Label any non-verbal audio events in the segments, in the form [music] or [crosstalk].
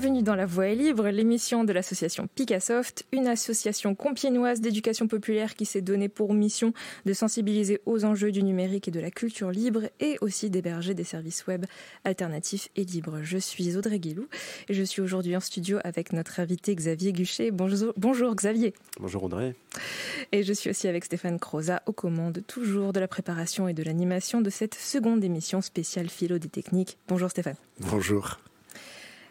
bienvenue dans La Voix est libre, l'émission de l'association Picassoft, une association compiénoise d'éducation populaire qui s'est donnée pour mission de sensibiliser aux enjeux du numérique et de la culture libre et aussi d'héberger des services web alternatifs et libres. Je suis Audrey Guélou et je suis aujourd'hui en studio avec notre invité Xavier Guchet. Bonjour, bonjour Xavier. Bonjour Audrey. Et je suis aussi avec Stéphane Croza aux commandes toujours de la préparation et de l'animation de cette seconde émission spéciale philo des techniques. Bonjour Stéphane. Bonjour.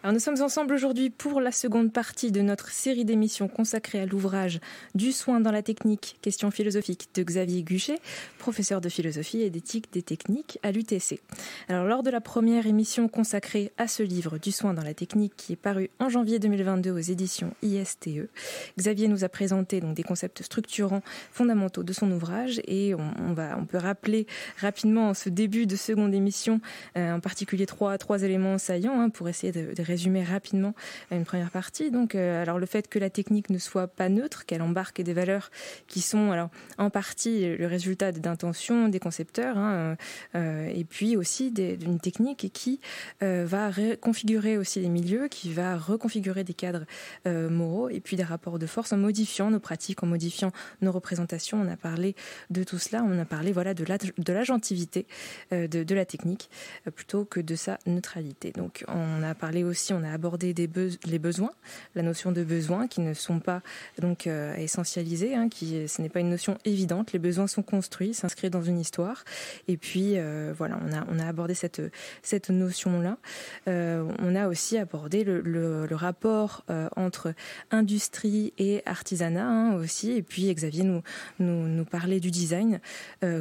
Alors nous sommes ensemble aujourd'hui pour la seconde partie de notre série d'émissions consacrée à l'ouvrage Du soin dans la technique, questions philosophiques de Xavier Guchet, professeur de philosophie et d'éthique des techniques à l'UTC. Alors lors de la première émission consacrée à ce livre Du soin dans la technique qui est paru en janvier 2022 aux éditions ISTE, Xavier nous a présenté donc des concepts structurants fondamentaux de son ouvrage et on, va on peut rappeler rapidement en ce début de seconde émission euh, en particulier trois trois éléments saillants hein, pour essayer de, de résumer rapidement une première partie. Donc, euh, alors le fait que la technique ne soit pas neutre, qu'elle embarque des valeurs qui sont alors en partie le résultat d'intentions des concepteurs, hein, euh, et puis aussi d'une technique qui euh, va reconfigurer aussi les milieux, qui va reconfigurer des cadres moraux et puis des rapports de force en modifiant nos pratiques, en modifiant nos représentations. On a parlé de tout cela, on a parlé voilà de l'agentivité de, de la technique plutôt que de sa neutralité. Donc on a parlé aussi on a abordé des les besoins, la notion de besoins qui ne sont pas donc euh, essentialisés, hein, qui ce n'est pas une notion évidente. Les besoins sont construits, s'inscrivent dans une histoire. Et puis euh, voilà, on a on a abordé cette cette notion là. Euh, on a aussi abordé le, le, rapport entre industrie et artisanat hein, aussi. Et puis Xavier nous nous, nous parlait du design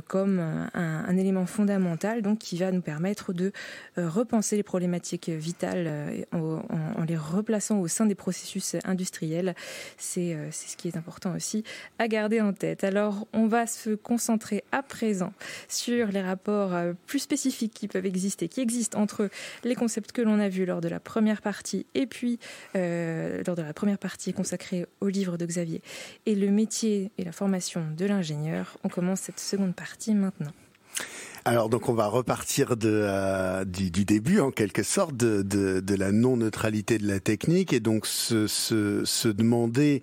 comme un, un, élément fondamental, donc qui va nous permettre de repenser les problématiques vitales en, les replaçant au sein des processus industriels. Euh, c'est ce qui est important aussi à garder en tête. Alors, on va se concentrer à présent sur les rapports euh, plus spécifiques qui peuvent exister, qui existent entre les concepts que l'on a vus lors de la première partie et puis euh, lors de la première partie consacrée au livre de Xavier et le métier et la formation de l'ingénieur. On commence cette seconde partie maintenant. Alors donc on va repartir de, euh, du, début en quelque sorte de, de, la non neutralité de la technique et donc se, se, se demander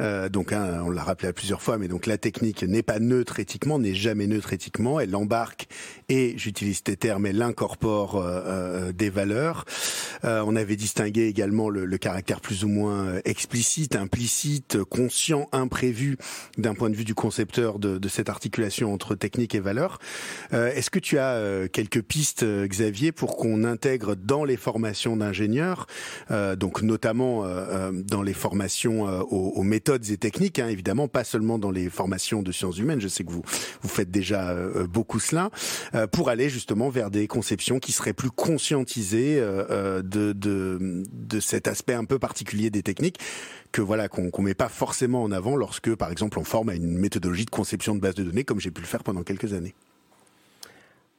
euh, donc hein, on l'a rappelé à plusieurs fois mais donc la technique n'est pas neutre éthiquement n'est jamais neutre éthiquement. Elle embarque et j'utilise tes termes elle incorpore euh, des valeurs. On avait distingué également le, le, caractère plus ou moins explicite implicite conscient imprévu d'un point de vue du concepteur de, de cette articulation entre technique et valeur est-ce que tu as euh, quelques pistes, euh, Xavier, pour qu'on intègre dans les formations d'ingénieurs, euh, donc notamment dans les formations aux, méthodes et techniques, hein, évidemment, pas seulement dans les formations de sciences humaines. Je sais que vous vous faites déjà beaucoup cela, pour aller justement vers des conceptions qui seraient plus conscientisées de, de, de cet aspect un peu particulier des techniques que voilà qu'on qu'on met pas forcément en avant lorsque, par exemple, on forme à une méthodologie de conception de base de données, comme j'ai pu le faire pendant quelques années.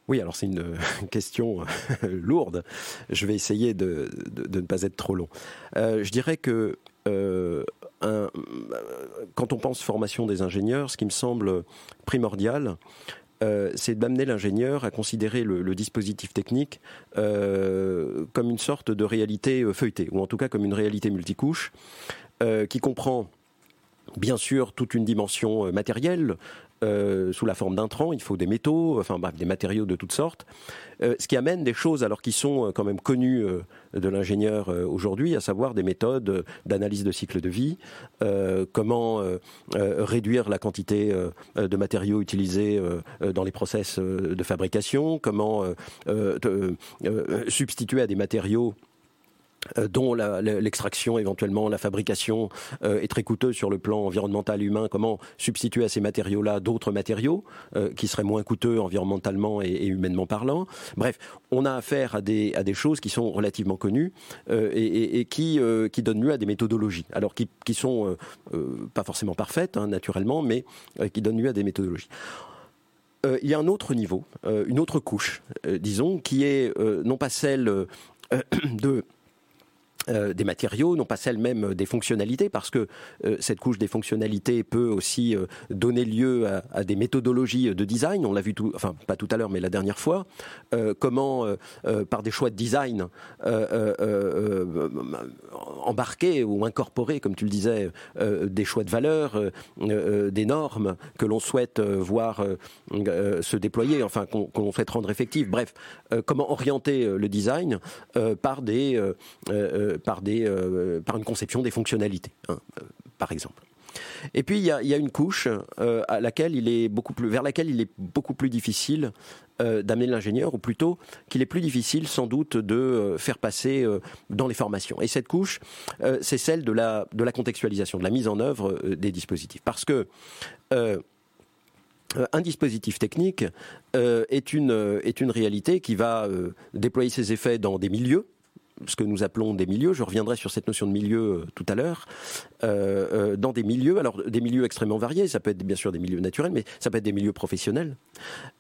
Oui, alors c'est une [laughs] question euh, [laughs] lourde. Je vais essayer de, ne pas être trop long. Euh, je dirais que euh, quand on pense formation des ingénieurs, ce qui me semble primordial, c'est d'amener l'ingénieur à considérer le, dispositif technique comme une sorte de réalité feuilletée, ou en tout cas comme une réalité multicouche, qui comprend bien sûr toute une dimension matérielle, euh, sous la forme d'intrants, il faut des métaux, enfin bref, des matériaux de toutes sortes, euh, ce qui amène des choses alors qui sont euh, quand même connues de l'ingénieur aujourd'hui, à savoir des méthodes d'analyse de cycle de vie, comment réduire la quantité de matériaux utilisés dans les process de fabrication, comment substituer à des matériaux dont l'extraction, éventuellement la fabrication euh, est très coûteuse sur le plan environnemental humain, comment substituer à ces matériaux-là d'autres matériaux euh, qui seraient moins coûteux environnementalement et, humainement parlant? Bref, on a affaire à des, à des choses qui sont relativement connues et, qui, qui donnent lieu à des méthodologies, alors qui, qui sont pas forcément parfaites, hein, naturellement, mais qui donnent lieu à des méthodologies. il y a un autre niveau, une autre couche, disons, qui est non pas celle [clears throat] de euh, des matériaux, non pas celles même des fonctionnalités, parce que euh, cette couche des fonctionnalités peut aussi euh, donner lieu à, des méthodologies de design. On l'a vu, tout, enfin pas tout à l'heure, mais la dernière fois. comment, par des choix de design, embarquer ou incorporer, comme tu le disais, des choix de valeur, des normes que l'on souhaite voir se déployer, enfin qu'on l'on souhaite rendre effectives. Bref, comment orienter le design par des par, des, euh, par une conception des fonctionnalités, hein, euh, par exemple. Et puis il y a, une couche euh, à laquelle il est beaucoup plus, vers laquelle il est beaucoup plus difficile d'amener l'ingénieur, ou plutôt qu'il est plus difficile sans doute de faire passer dans les formations. Et cette couche, c'est celle de la, de la contextualisation, de la mise en œuvre des dispositifs. Parce que un dispositif technique est, une, est une réalité qui va déployer ses effets dans des milieux ce que nous appelons des milieux, je reviendrai sur cette notion de milieu euh, tout à l'heure, euh, euh, dans des milieux, alors des milieux extrêmement variés, ça peut être bien sûr des milieux naturels, mais ça peut être des milieux professionnels,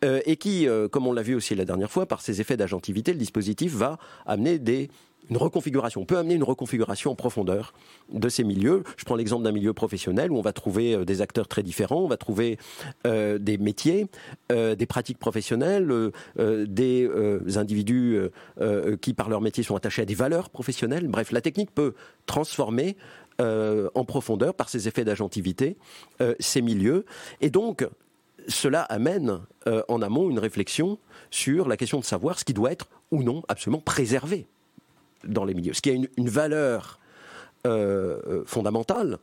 et qui, comme on l'a vu aussi la dernière fois, par ses effets d'agentivité, le dispositif va amener des une reconfiguration. On peut amener une reconfiguration en profondeur de ces milieux. Je prends l'exemple d'un milieu professionnel où on va trouver euh, des acteurs très différents, on va trouver euh, des métiers, euh, des pratiques professionnelles, des individus qui par leur métier sont attachés à des valeurs professionnelles. Bref, la technique peut transformer en profondeur par ses effets d'agentivité ces milieux. Et donc, cela amène en amont une réflexion sur la question de savoir ce qui doit être ou non absolument préservé dans les milieux. Ce qui a une, valeur euh, euh, fondamentale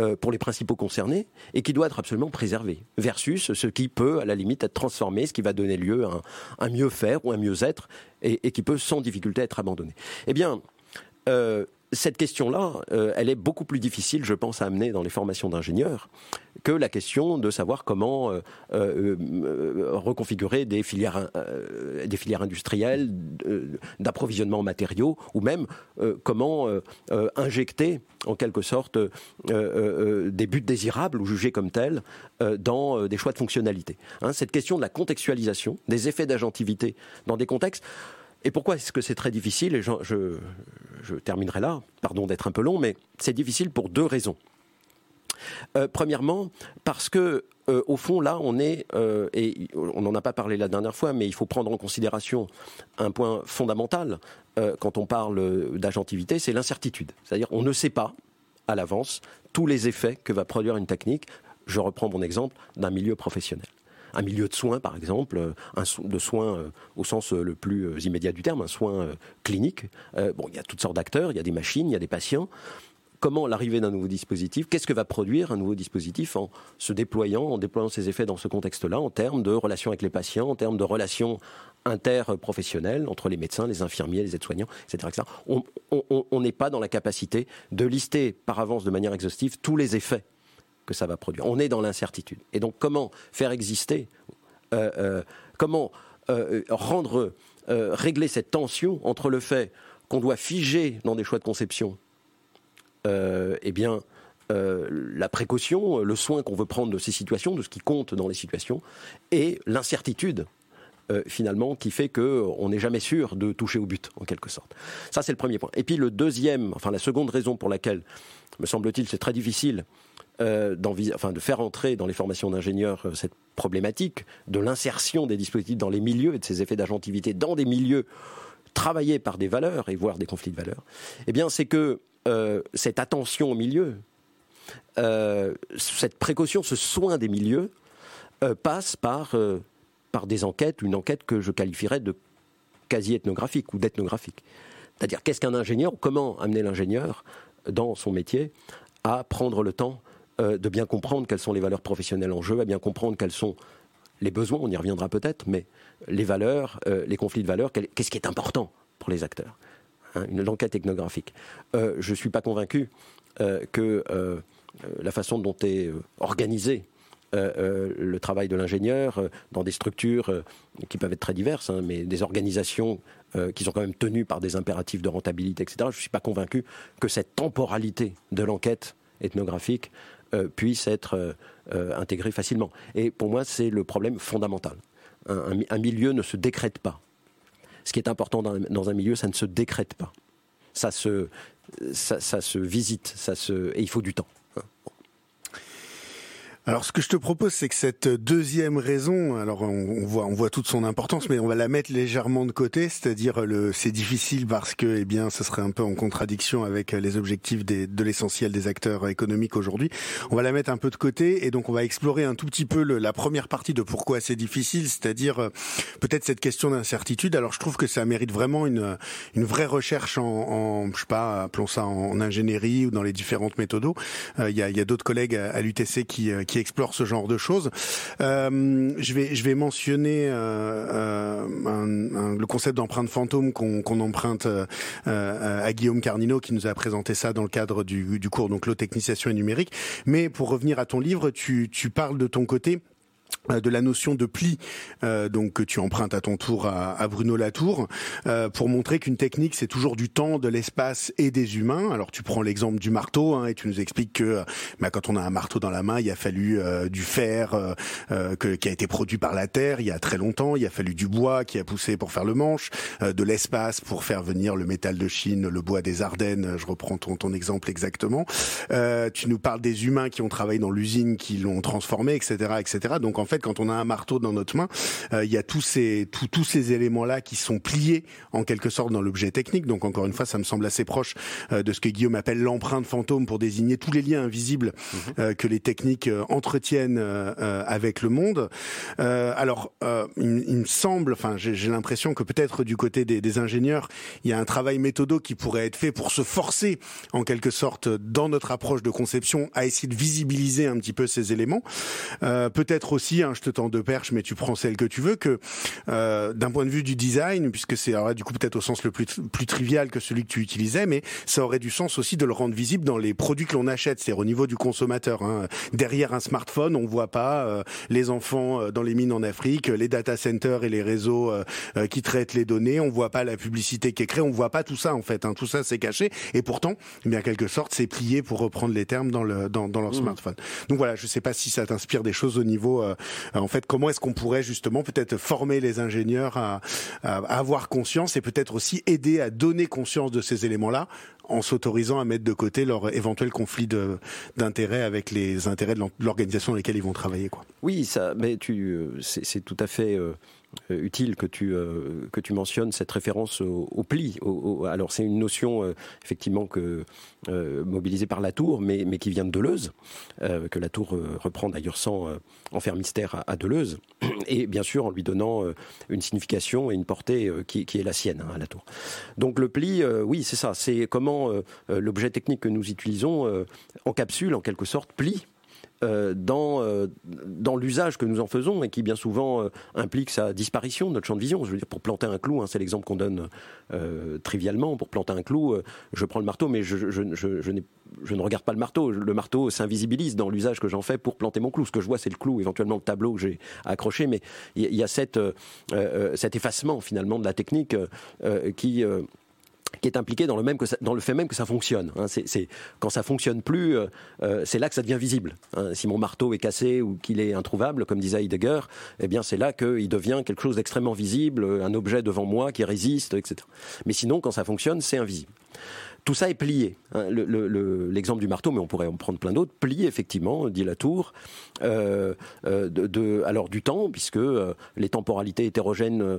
euh, pour les principaux concernés et qui doit être absolument préservé, versus ce qui peut, à la limite, être transformé, ce qui va donner lieu à un, mieux faire ou un mieux être et, qui peut sans difficulté être abandonné. Eh bien, cette question-là, euh, elle est beaucoup plus difficile, je pense, à amener dans les formations d'ingénieurs que la question de savoir comment euh, euh, reconfigurer des filières, industrielles d'approvisionnement en matériaux, ou même comment injecter, en quelque sorte, des buts désirables ou jugés comme tels dans des choix de fonctionnalité. Hein, cette question de la contextualisation, des effets d'agentivité dans des contextes et pourquoi est-ce que c'est très difficile Et je, terminerai là, pardon d'être un peu long, mais c'est difficile pour deux raisons. Euh, premièrement, parce que euh, au fond, là, on est, euh, et on n'en a pas parlé la dernière fois, mais il faut prendre en considération un point fondamental quand on parle d'agentivité, c'est l'incertitude. C'est-à-dire, on ne sait pas à l'avance tous les effets que va produire une technique. Je reprends mon exemple d'un milieu professionnel un milieu de soins, par exemple, euh, de soins euh, au sens euh, le plus immédiat du terme, un soin clinique. il y a toutes sortes d'acteurs, il y a des machines, il y a des patients comment l'arrivée d'un nouveau dispositif, qu'est-ce que va produire un nouveau dispositif en se déployant, en déployant ses effets dans ce contexte-là, en termes de relations avec les patients, en termes de relations interprofessionnelles entre les médecins, les infirmiers, les aides-soignants, etc. On n'est pas dans la capacité de lister par avance de manière exhaustive tous les effets que ça va produire. On est dans l'incertitude. Et donc comment faire exister, euh, euh, comment euh, rendre, régler cette tension entre le fait qu'on doit figer dans des choix de conception, eh bien, la précaution, le soin qu'on veut prendre de ces situations, de ce qui compte dans les situations, et l'incertitude finalement, qui fait qu'on n'est jamais sûr de toucher au but, en quelque sorte. Ça, c'est le premier point. Et puis le deuxième, enfin la seconde raison pour laquelle, me semble-t-il, c'est très difficile euh, enfin, de faire entrer dans les formations d'ingénieurs euh, cette problématique de l'insertion des dispositifs dans les milieux et de ces effets d'agentivité dans des milieux travaillés par des valeurs et voire des conflits de valeurs, eh bien, c'est que euh, cette attention au milieu, cette précaution, ce soin des milieux, passe par, par des enquêtes, une enquête que je qualifierais de quasi-ethnographique ou d'ethnographique. C'est-à-dire, qu'est-ce qu'un ingénieur Comment amener l'ingénieur dans son métier à prendre le temps euh, de bien comprendre quelles sont les valeurs professionnelles en jeu, à bien comprendre quels sont les besoins, on y reviendra peut-être, mais les valeurs, euh, les conflits de valeurs, qu'est-ce qui est important pour les acteurs hein, Une enquête ethnographique. Euh, je ne suis pas convaincu que la façon dont est organisé le travail de l'ingénieur dans des structures qui peuvent être très diverses, hein, mais des organisations qui sont quand même tenues par des impératifs de rentabilité, etc. Je ne suis pas convaincu que cette temporalité de l'enquête ethnographique euh, puisse être euh, euh, intégré facilement. Et pour moi, c'est le problème fondamental. Un, milieu ne se décrète pas. Ce qui est important dans, un milieu, ça ne se décrète pas. ça se, ça, se visite, ça se, et il faut du temps. Alors, ce que je te propose, c'est que cette deuxième raison, alors on, voit, on voit toute son importance, mais on va la mettre légèrement de côté, c'est-à-dire le, c'est difficile parce que, eh bien, ce serait un peu en contradiction avec les objectifs des, de l'essentiel des acteurs économiques aujourd'hui. On va la mettre un peu de côté et donc on va explorer un tout petit peu le, la première partie de pourquoi c'est difficile, c'est-à-dire euh, peut-être cette question d'incertitude. Alors, je trouve que ça mérite vraiment une, une vraie recherche en, en je sais pas, appelons ça en, ingénierie ou dans les différentes méthodes. Euh, il y a, y a d'autres collègues à, l'UTC qui euh, qui explore ce genre de choses. Euh, je vais je vais mentionner euh, euh, le concept d'empreinte fantôme qu'on emprunte à Guillaume Carnino qui nous a présenté ça dans le cadre du, du cours donc l'eau et numérique. Mais pour revenir à ton livre, tu tu parles de ton côté euh, de la notion de pli euh, donc que tu empruntes à ton tour à, Bruno Latour euh, pour montrer qu'une technique c'est toujours du temps, de l'espace et des humains. Alors tu prends l'exemple du marteau hein, et tu nous expliques que bah, quand on a un marteau dans la main, il a fallu du fer que, qui a été produit par la terre il y a très longtemps, il a fallu du bois qui a poussé pour faire le manche, de l'espace pour faire venir le métal de Chine, le bois des Ardennes. Je reprends ton, ton exemple exactement. tu nous parles des humains qui ont travaillé dans l'usine, qui l'ont transformé, etc., etc. Donc fait, quand on a un marteau dans notre main, euh, il y a tous ces tous ces éléments-là qui sont pliés en quelque sorte dans l'objet technique. Donc encore une fois, ça me semble assez proche euh, de ce que Guillaume appelle l'empreinte fantôme pour désigner tous les liens invisibles mhm. euh, que les techniques entretiennent avec le monde. alors, il, me semble, enfin, j'ai l'impression que peut-être du côté des, des, ingénieurs, il y a un travail méthodo qui pourrait être fait pour se forcer, en quelque sorte, dans notre approche de conception, à essayer de visibiliser un petit peu ces éléments. peut-être aussi Hein, je te tends deux perches, mais tu prends celle que tu veux, que euh, d'un point de vue du design, puisque c'est du coup peut-être au sens le plus, plus trivial que celui que tu utilisais, mais ça aurait du sens aussi de le rendre visible dans les produits que l'on achète, c'est-à-dire au niveau du consommateur. Hein. Derrière un smartphone, on voit pas euh, les enfants euh, dans les mines en Afrique, les data centers et les réseaux euh, qui traitent les données, on voit pas la publicité qui est créée, on voit pas tout ça en fait. Hein. Tout ça c'est caché, et pourtant, eh bien quelque sorte, c'est plié pour reprendre les termes dans le dans, dans leur mmh. smartphone. Donc voilà, je sais pas si ça t'inspire des choses au niveau en fait, comment est-ce qu'on pourrait justement peut-être former les ingénieurs à, avoir conscience et peut-être aussi aider à donner conscience de ces éléments-là en s'autorisant à mettre de côté leur éventuel conflit d'intérêts avec les intérêts de l'organisation dans laquelle ils vont travailler. Quoi. Oui, ça, mais tu, euh, c'est tout à fait euh, euh, utile que tu, euh, que tu mentionnes cette référence au, pli. alors c'est une notion euh, effectivement que, mobilisée par Latour, mais, mais qui vient de Deleuze, que Latour reprend d'ailleurs sans en faire mystère à, Deleuze, et bien sûr en lui donnant une signification et une portée qui, est la sienne hein, à Latour. Donc le pli, oui c'est ça, c'est comment l'objet technique que nous utilisons encapsule en quelque sorte, plie euh, dans, euh, dans l'usage que nous en faisons et qui bien souvent euh, implique sa disparition de notre champ de vision. Je veux dire, pour planter un clou, hein, c'est l'exemple qu'on donne trivialement, pour planter un clou, je prends le marteau, mais je, ne regarde pas le marteau. Le marteau s'invisibilise dans l'usage que j'en fais pour planter mon clou. Ce que je vois, c'est le clou, éventuellement le tableau que j'ai accroché, mais il y, a cette, cet effacement finalement de la technique qui qui est impliqué dans le, même que dans le fait même que ça fonctionne. Hein. quand ça fonctionne plus, euh, euh, c'est là que ça devient visible. Hein. Si mon marteau est cassé ou qu'il est introuvable, comme disait Heidegger, eh bien c'est là qu'il devient quelque chose d'extrêmement visible, un objet devant moi qui résiste, etc. Mais sinon, quand ça fonctionne, c'est invisible. Tout ça est plié. Hein. L'exemple du marteau, mais on pourrait en prendre plein d'autres, plié effectivement, dit Latour, euh, euh, de, alors du temps, puisque euh, les temporalités hétérogènes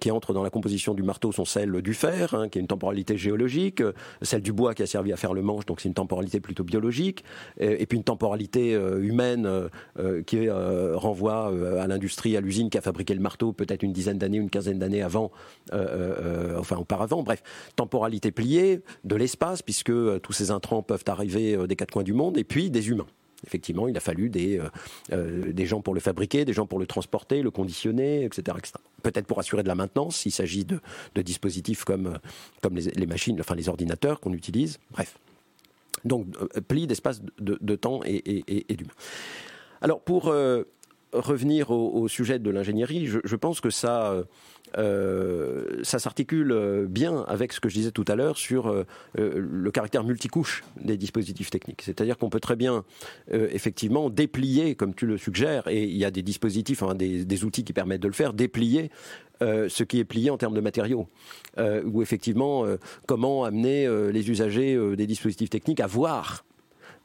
qui entrent dans la composition du marteau sont celles du fer, hein, qui est une temporalité géologique, celle du bois qui a servi à faire le manche, donc c'est une temporalité plutôt biologique, et, puis une temporalité humaine qui renvoie à l'industrie, à l'usine qui a fabriqué le marteau peut-être une dizaine d'années, une quinzaine d'années avant, enfin auparavant, bref, temporalité pliée, de l'espace, puisque euh, tous ces intrants peuvent arriver euh, des quatre coins du monde, et puis des humains. Effectivement, il a fallu des, euh, gens pour le fabriquer, des gens pour le transporter, le conditionner, etc. Peut-être pour assurer de la maintenance, s'il s'agit de, dispositifs comme, les, machines, enfin les ordinateurs qu'on utilise. Bref. Donc, pli d'espace de, temps et, et. Alors, pour revenir au, sujet de l'ingénierie, je, pense que ça, euh, ça s'articule bien avec ce que je disais tout à l'heure sur le caractère multicouche des dispositifs techniques. C'est-à-dire qu'on peut très bien, effectivement, déplier, comme tu le suggères, et il y a des dispositifs, des, outils qui permettent de le faire, déplier ce qui est plié en termes de matériaux, ou effectivement comment amener les usagers des dispositifs techniques à voir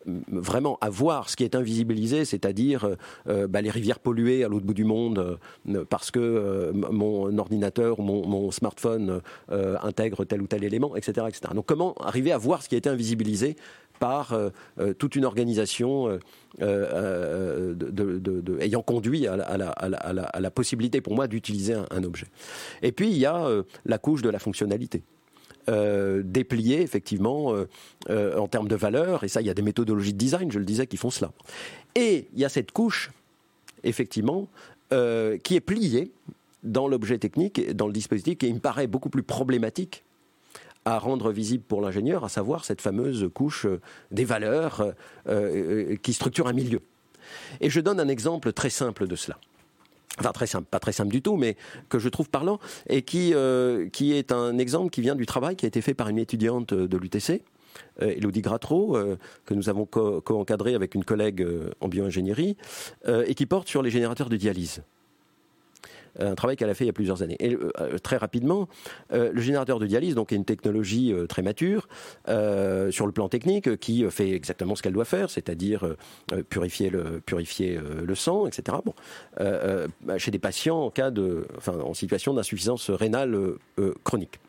vraiment à voir ce qui est invisibilisé, c'est-à-dire euh, euh, bah, les rivières polluées à l'autre bout du monde euh, parce que mon ordinateur ou mon, smartphone intègre tel ou tel élément, etc., etc. Donc comment arriver à voir ce qui a été invisibilisé par toute une organisation ayant conduit à la, possibilité pour moi d'utiliser un, objet. Et puis il y a la couche de la fonctionnalité. Euh, déplier effectivement euh, euh, en termes de valeur. Et ça, il y a des méthodologies de design, je le disais, qui font cela. Et il y a cette couche, effectivement, qui est pliée dans l'objet technique, dans le dispositif, et il me paraît beaucoup plus problématique à rendre visible pour l'ingénieur, à savoir cette fameuse couche des valeurs qui structure un milieu. Et je donne un exemple très simple de cela enfin très simple, pas très simple du tout, mais que je trouve parlant, et qui, euh, qui est un exemple qui vient du travail qui a été fait par une étudiante de l'UTC, euh, Elodie Gratreau, euh, que nous avons co-encadré avec une collègue en bioingénierie, et qui porte sur les générateurs de dialyse. Euh, un travail qu'elle a fait il y a plusieurs années. Et euh, très rapidement, euh, le générateur de dialyse donc est une technologie très mature sur le plan technique qui fait exactement ce qu'elle doit faire, c'est-à-dire purifier le purifier le sang, etc. Bon, bah, chez des patients en cas de, enfin, en situation d'insuffisance rénale chronique.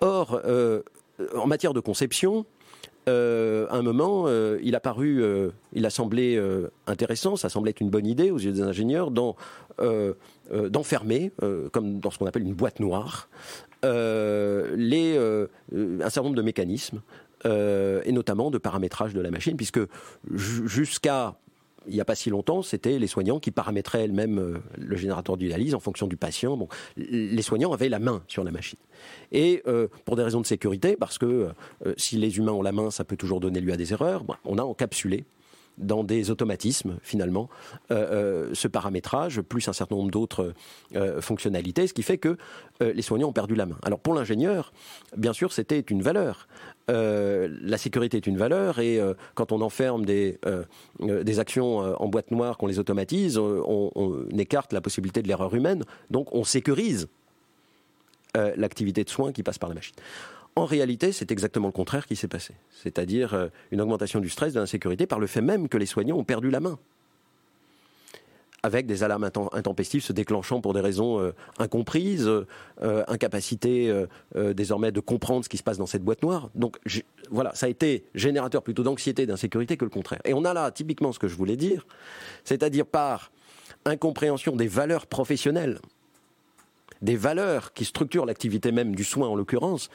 Or, en matière de conception, euh, à un moment, euh, il a paru, euh, il a semblé intéressant, ça semblait être une bonne idée aux yeux des ingénieurs d'enfermer, comme dans ce qu'on appelle une boîte noire, les, un certain nombre de mécanismes, et notamment de paramétrage de la machine, puisque jusqu'à il n'y a pas si longtemps, c'était les soignants qui paramétraient elles-mêmes euh, le générateur du dialyse en fonction du patient. Les soignants avaient la main sur la machine. Et euh, pour des raisons de sécurité, parce que euh, si les humains ont la main, ça peut toujours donner lieu à des erreurs, on a encapsulé dans des automatismes finalement ce paramétrage plus un certain nombre d'autres fonctionnalités, ce qui fait que les soignants ont perdu la main. Alors pour l'ingénieur, bien sûr, c'était une valeur. Euh, la sécurité est une valeur et euh, quand on enferme des, euh, des actions en boîte noire, qu'on les automatise, on, écarte la possibilité de l'erreur humaine. Donc on sécurise l'activité de soins qui passe par la machine. En réalité, c'est exactement le contraire qui s'est passé. C'est-à-dire une augmentation du stress, de l'insécurité, par le fait même que les soignants ont perdu la main avec des alarmes intempestives se déclenchant pour des raisons euh, incomprises, euh, incapacité euh, désormais de comprendre ce qui se passe dans cette boîte noire. Donc voilà, ça a été générateur plutôt d'anxiété, d'insécurité que le contraire. Et on a là typiquement ce que je voulais dire, c'est-à-dire par incompréhension des valeurs professionnelles, des valeurs qui structurent l'activité même du soin en l'occurrence,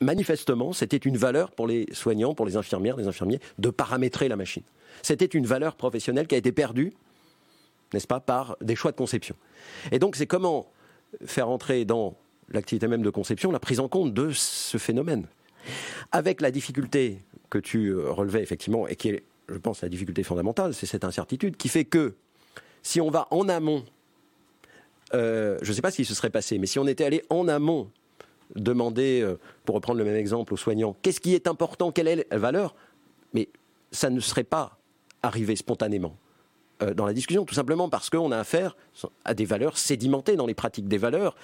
manifestement, c'était une valeur pour les soignants, pour les infirmières, les infirmiers, de paramétrer la machine. C'était une valeur professionnelle qui a été perdue n'est-ce pas, par des choix de conception. Et donc c'est comment faire entrer dans l'activité même de conception la prise en compte de ce phénomène. Avec la difficulté que tu euh, relevais effectivement, et qui est, je pense, la difficulté fondamentale, c'est cette incertitude qui fait que si on va en amont, euh, je ne sais pas ce qui se serait passé, mais si on était allé en amont demander, euh, pour reprendre le même exemple aux soignants, qu'est-ce qui est important, quelle est la valeur, mais ça ne serait pas arrivé spontanément. Euh, dans la discussion, tout simplement parce qu'on a affaire à des valeurs sédimentées dans les pratiques, des valeurs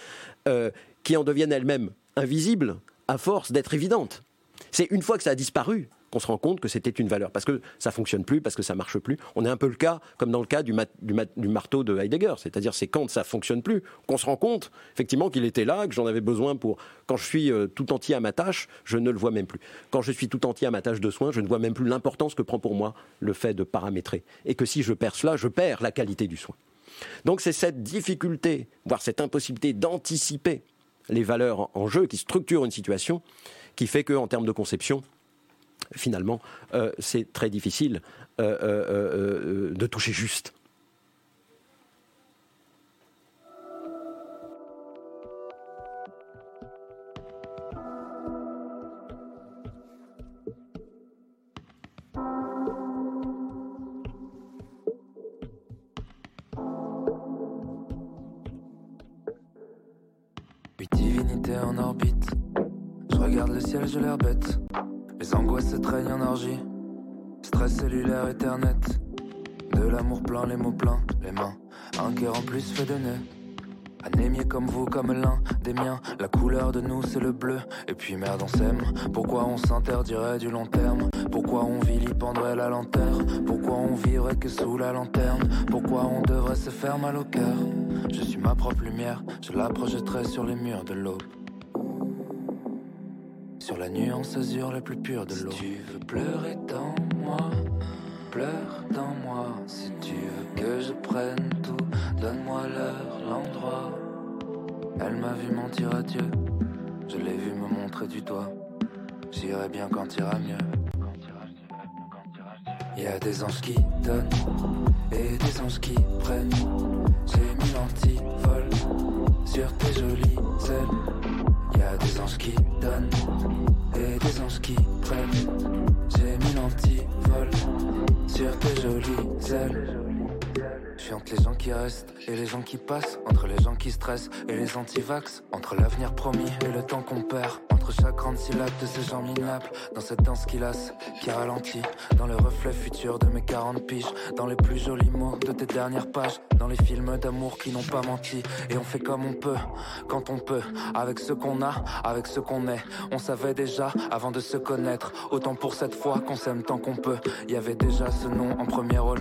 euh, qui en deviennent elles-mêmes invisibles à force d'être évidentes. C'est une fois que ça a disparu qu'on se rend compte que c'était une valeur, parce que ça fonctionne plus, parce que ça marche plus. On est un peu le cas, comme dans le cas du, marteau de Heidegger, c'est-à-dire c'est quand ça fonctionne plus qu'on se rend compte effectivement qu'il était là, que j'en avais besoin pour. Quand je suis euh, tout entier à ma tâche, je ne le vois même plus. Quand je suis tout entier à ma tâche de soins, je ne vois même plus l'importance que prend pour moi le fait de paramétrer, et que si je perds cela, je perds la qualité du soin. Donc c'est cette difficulté, voire cette impossibilité d'anticiper les valeurs en jeu qui structurent une situation, qui fait qu'en termes de conception, finalement, euh, c'est très difficile euh, euh, de toucher juste. divinité en orbite. Je regarde le ciel, je l'air bête. Les angoisses se traînent en orgie. Stress cellulaire, Ethernet. De l'amour plein, les mots pleins, les mains. Un cœur en plus fait de nœuds. Anémié comme vous, comme l'un des miens. La couleur de nous, c'est le bleu. Et puis merde, on s'aime. Pourquoi on s'interdirait du long terme? Pourquoi on vilipendrait la lanterne Pourquoi on vivrait que sous la lanterne? Pourquoi on devrait se faire mal au cœur? Je suis ma propre lumière, je la projetterai sur les murs de l'aube. Sur la nuance azur la plus pure de l'eau. Si tu veux pleurer dans moi, pleure dans moi. Si tu veux que je prenne tout, donne-moi l'heure, l'endroit. Elle m'a vu mentir à Dieu, je l'ai vu me montrer du doigt. J'irai bien quand ira mieux. Y a des anges qui donnent et des anges qui prennent. J'ai mis l'antivol sur tes jolies ailes. Y a des anges qui donnent et des anges qui prennent. J'ai mis l'antivol sur tes jolies ailes. Je suis entre les gens qui restent et les gens qui passent, entre les gens qui stressent et les antivax, entre l'avenir promis et le temps qu'on perd, entre chaque grande syllabe de ces gens minables, dans cette danse qui lasse, qui ralentit, dans le reflet futur de mes 40 piges, dans les plus jolis mots de tes dernières pages, dans les films d'amour qui n'ont pas menti, et on fait comme on peut, quand on peut, avec ce qu'on a, avec ce qu'on est. On savait déjà avant de se connaître, autant pour cette fois qu'on s'aime tant qu'on peut. Y avait déjà ce nom en premier rôle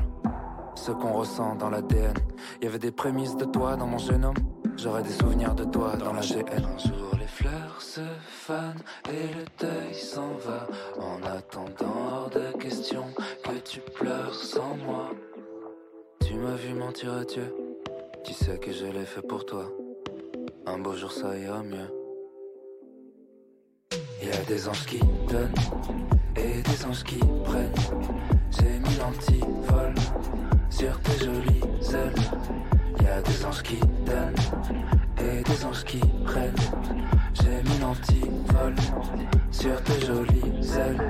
ce qu'on ressent dans l'ADN. Y avait des prémices de toi dans mon génome. J'aurais des souvenirs de toi dans la GN. Un jour les fleurs se fanent et le deuil s'en va. En attendant hors de question que tu pleures sans moi. Tu m'as vu mentir à Dieu. Tu sais que je l'ai fait pour toi. Un beau jour ça ira mieux. Y a des anges qui donnent et des anges qui prennent. J'ai mis l'antivol sur tes jolies ailes. Y a des anges qui donnent et des anges qui prennent. J'ai mis l'antivol sur tes jolies ailes.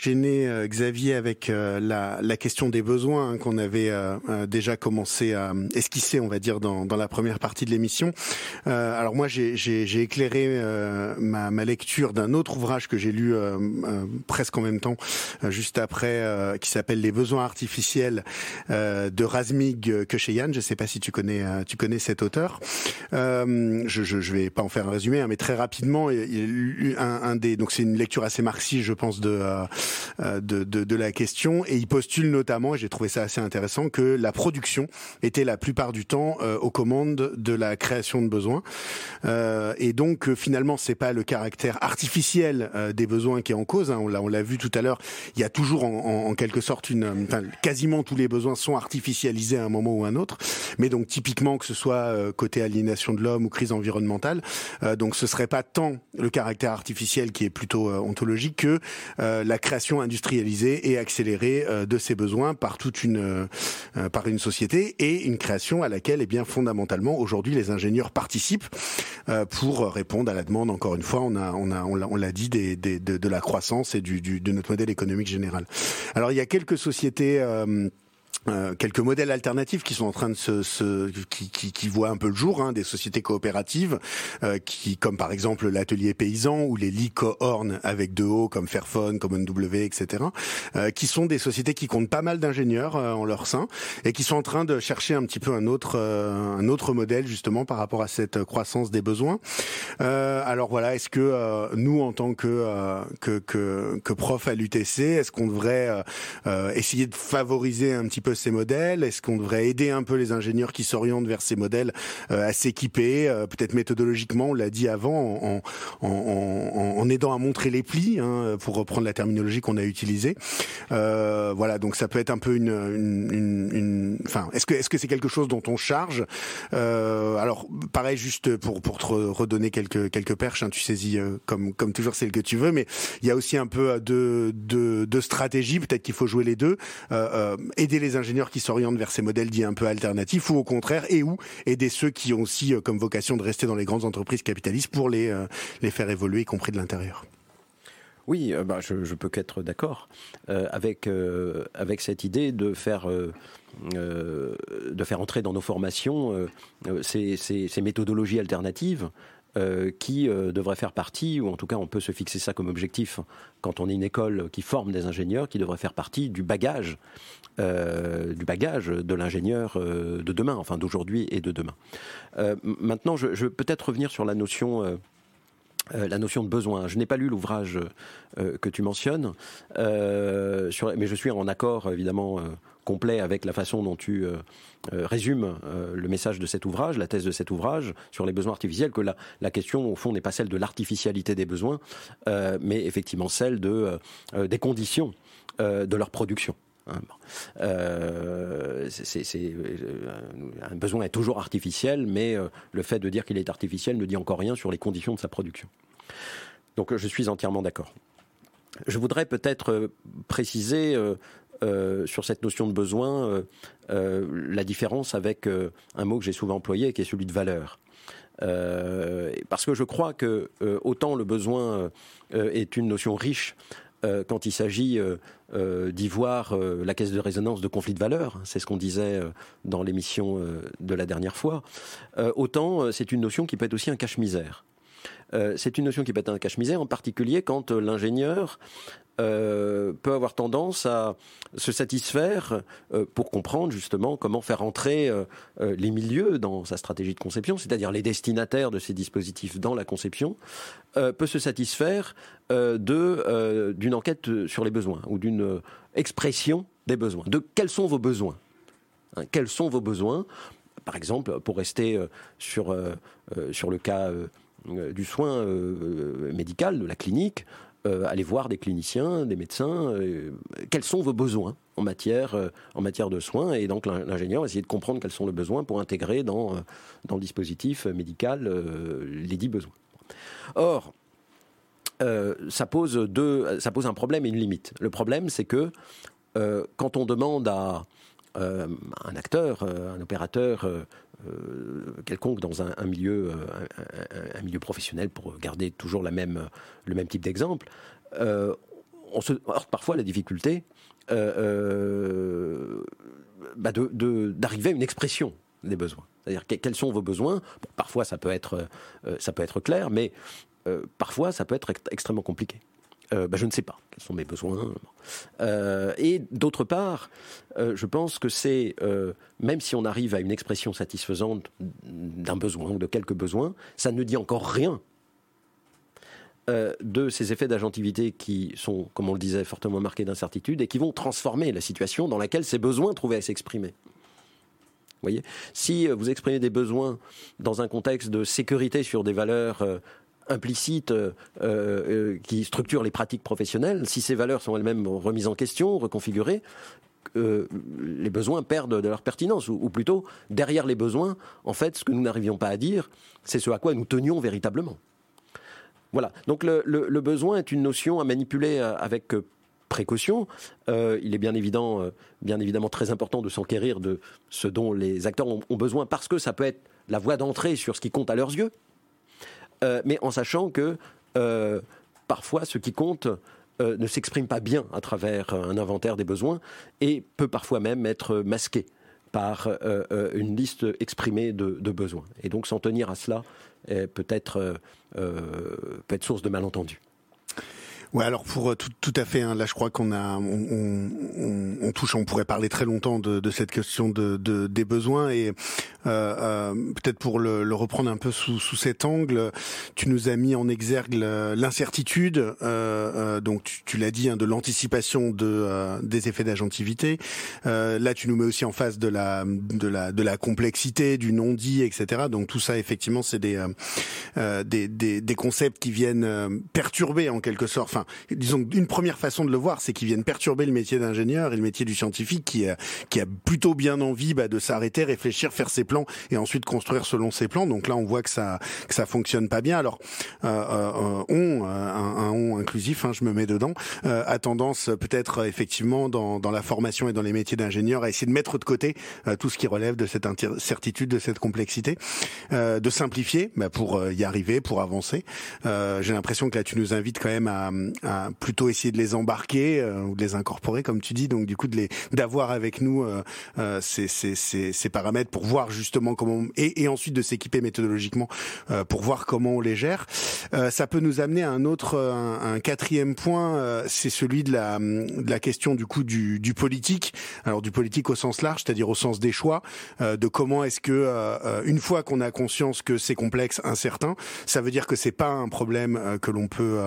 Gêné euh, Xavier avec euh, la, la, question des besoins hein, qu'on avait euh, déjà commencé à esquisser, on va dire, dans, dans la première partie de l'émission. alors moi, j'ai éclairé ma, ma, lecture d'un autre ouvrage que j'ai lu presque en même temps, juste après, qui s'appelle Les besoins artificiels de Razmig Köcheyan. Je ne sais pas si tu connais, tu connais cet auteur. je, je, je vais pas en faire un résumé, hein, mais très rapidement, il, un, un des, donc c'est une lecture assez marxiste, je pense, de euh, de, de, de, la question et il postule notamment, et j'ai trouvé ça assez intéressant, que la production était la plupart du temps euh, aux commandes de la création de besoins euh, et donc euh, finalement c'est pas le caractère artificiel des besoins qui est en cause. Hein, on l'a on l'a vu tout à l'heure. Il y a toujours en, en, quelque sorte une, enfin quasiment tous les besoins sont artificialisés à un moment ou à un autre. Mais donc typiquement que ce soit côté aliénation de l'homme ou crise environnementale, donc ce serait pas tant le caractère artificiel qui est plutôt ontologique que la création industrialisée et accélérée euh, de ces besoins par toute une euh, par une société et une création à laquelle, eh bien, fondamentalement, aujourd'hui, les ingénieurs participent euh, pour répondre à la demande. Encore une fois, on a on a on l'a dit des, des, de, de, la croissance et du, du, de notre modèle économique général. Alors, il y a quelques sociétés euh, quelques modèles alternatifs qui sont en train de se, se qui, qui, qui, voient un peu le jour, hein, des sociétés coopératives, euh, qui comme par exemple l'atelier paysan ou les lits avec deux O comme Fairphone, comme W, etc., euh, qui sont des sociétés qui comptent pas mal d'ingénieurs euh, en leur sein et qui sont en train de chercher un petit peu un autre euh, un autre modèle justement par rapport à cette croissance des besoins. alors voilà, est-ce que nous en tant que que, que, que prof à l'UTC, est-ce qu'on devrait essayer de favoriser un petit peu ces modèles? Est-ce qu'on devrait aider un peu les ingénieurs qui s'orientent vers ces modèles à s'équiper, peut-être méthodologiquement, on l'a dit avant, en, aidant à montrer les plis, hein, pour reprendre la terminologie qu'on a utilisée? voilà, donc ça peut être un peu une, enfin, est-ce que est-ce que c'est quelque chose dont on charge? Alors, pareil, juste pour pour te redonner quelques quelques perches, hein, tu saisis comme comme toujours celle que tu veux, mais il y a aussi un peu de de, stratégie. Peut-être qu'il faut jouer les deux, euh, aider les qui s'orientent vers ces modèles dits un peu alternatifs, ou au contraire, et ou aider ceux qui ont aussi comme vocation de rester dans les grandes entreprises capitalistes pour les les faire évoluer, y compris de l'intérieur. Oui, bah, je, je peux qu'être d'accord euh, avec euh, avec cette idée de faire euh, de faire entrer dans nos formations ces, ces, ces, méthodologies alternatives. qui devraient faire partie, ou en tout cas on peut se fixer ça comme objectif quand on est une école qui forme des ingénieurs, qui devrait faire partie du bagage, du bagage de l'ingénieur de demain, enfin d'aujourd'hui et de demain. maintenant, je, je veux peut-être revenir sur la notion euh, la notion de besoin. Je n'ai pas lu l'ouvrage euh, que tu mentionnes, euh, mais je suis en accord évidemment complet avec la façon dont tu résumes le message de cet ouvrage, la thèse de cet ouvrage sur les besoins artificiels, que la, question au fond n'est pas celle de l'artificialité des besoins, mais effectivement celle de, des conditions de leur production. Hein, euh, un besoin est toujours artificiel, mais euh, le fait de dire qu'il est artificiel ne dit encore rien sur les conditions de sa production. Donc je suis entièrement d'accord. Je voudrais peut-être euh, préciser sur cette notion de besoin la différence avec un mot que j'ai souvent employé, qui est celui de valeur. parce que je crois que autant le besoin est une notion riche euh, quand il s'agit euh, euh, d'y voir la caisse de résonance de conflit de valeurs, c'est ce qu'on disait dans l'émission de la dernière fois, autant c'est une notion qui peut être aussi un cache-misère. c'est une notion qui peut être un cache-misère, en particulier quand l'ingénieur euh, peut avoir tendance à se satisfaire euh, pour comprendre justement comment faire entrer euh, les milieux dans sa stratégie de conception, c'est-à-dire les destinataires de ces dispositifs dans la conception, peut se satisfaire de d'une enquête sur les besoins ou d'une expression des besoins. De quels sont vos besoins hein, Quels sont vos besoins Par exemple, pour rester sur sur le cas du soin médical, de la clinique, euh, aller voir des cliniciens, des médecins, euh, quels sont vos besoins en matière, euh, en matière de soins, et donc l'ingénieur essayer de comprendre quels sont les besoins pour intégrer dans, dans le dispositif médical les dix besoins. Or, ça, pose deux, ça pose un problème et une limite. Le problème, c'est que quand on demande à un acteur, un opérateur euh, quelconque dans un, milieu, euh, un, milieu professionnel, pour garder toujours la même, le même type d'exemple, euh, on se heurte parfois la difficulté bah d'arriver à une expression des besoins. C'est-à-dire quels sont vos besoins? Parfois ça peut être, ça peut être clair, mais parfois ça peut être extrêmement compliqué. Euh, bah, je ne sais pas quels sont mes besoins. Euh, et d'autre part, euh, je pense que c'est, même si on arrive à une expression satisfaisante d'un besoin ou de quelques besoins, ça ne dit encore rien de ces effets d'agentivité qui sont, comme on le disait, fortement marqués d'incertitude et qui vont transformer la situation dans laquelle ces besoins trouvaient à s'exprimer. Voyez? Si vous exprimez des besoins dans un contexte de sécurité sur des valeurs implicite euh, euh, qui structure les pratiques professionnelles, si ces valeurs sont elles-mêmes remises en question, reconfigurées, euh, les besoins perdent de leur pertinence, ou, plutôt, derrière les besoins, en fait, ce que nous n'arrivions pas à dire, c'est ce à quoi nous tenions véritablement. Voilà. Donc le, besoin est une notion à manipuler avec précaution. il est bien, évident, bien évidemment très important de s'enquérir de ce dont les acteurs ont, besoin, parce que ça peut être la voie d'entrée sur ce qui compte à leurs yeux. Euh, mais en sachant que euh, parfois ce qui compte euh, ne s'exprime pas bien à travers un inventaire des besoins et peut parfois même être masqué par une liste exprimée de, besoins. Et donc s'en tenir à cela peut être, peut être source de malentendus. Ouais, alors pour tout, tout à fait. Hein, là, je crois qu'on a, on, on, on, touche, on pourrait parler très longtemps de, de cette question de, de, des besoins et euh, peut-être pour le, le, reprendre un peu sous, sous cet angle, tu nous as mis en exergue l'incertitude. donc tu, tu l'as dit, hein, de l'anticipation de des effets d'agentivité. là, tu nous mets aussi en face de la de la de la complexité, du non-dit, etc. Donc tout ça, effectivement, c'est des, des, des des concepts qui viennent perturber en quelque sorte. Disons une première façon de le voir, c'est qu'ils viennent perturber le métier d'ingénieur et le métier du scientifique qui a, qui a plutôt bien envie bah, de s'arrêter, réfléchir, faire ses plans et ensuite construire selon ses plans. Donc là, on voit que ça que ça fonctionne pas bien. Alors, euh, euh, on, euh, un, un, on inclusif, hein, je me mets dedans, euh, a tendance peut-être effectivement dans, dans la formation et dans les métiers d'ingénieur à essayer de mettre de côté euh, tout ce qui relève de cette incertitude, de cette complexité, euh, de simplifier bah, pour y arriver, pour avancer. J'ai l'impression que là, tu nous invites quand même à, à plutôt essayer de les embarquer ou de les incorporer, comme tu dis. Donc du coup, de les d'avoir avec nous ces, ces, ces, ces, paramètres pour voir justement comment et, et ensuite de s'équiper méthodologiquement pour voir comment on les gère. ça peut nous amener à un autre, un, un quatrième point, c'est celui de la, de la question du coup du, du politique. Alors du politique au sens large, c'est-à-dire au sens des choix, de comment est-ce que une fois qu'on a conscience que c'est complexe, incertain, ça veut dire que c'est pas un problème que l'on peut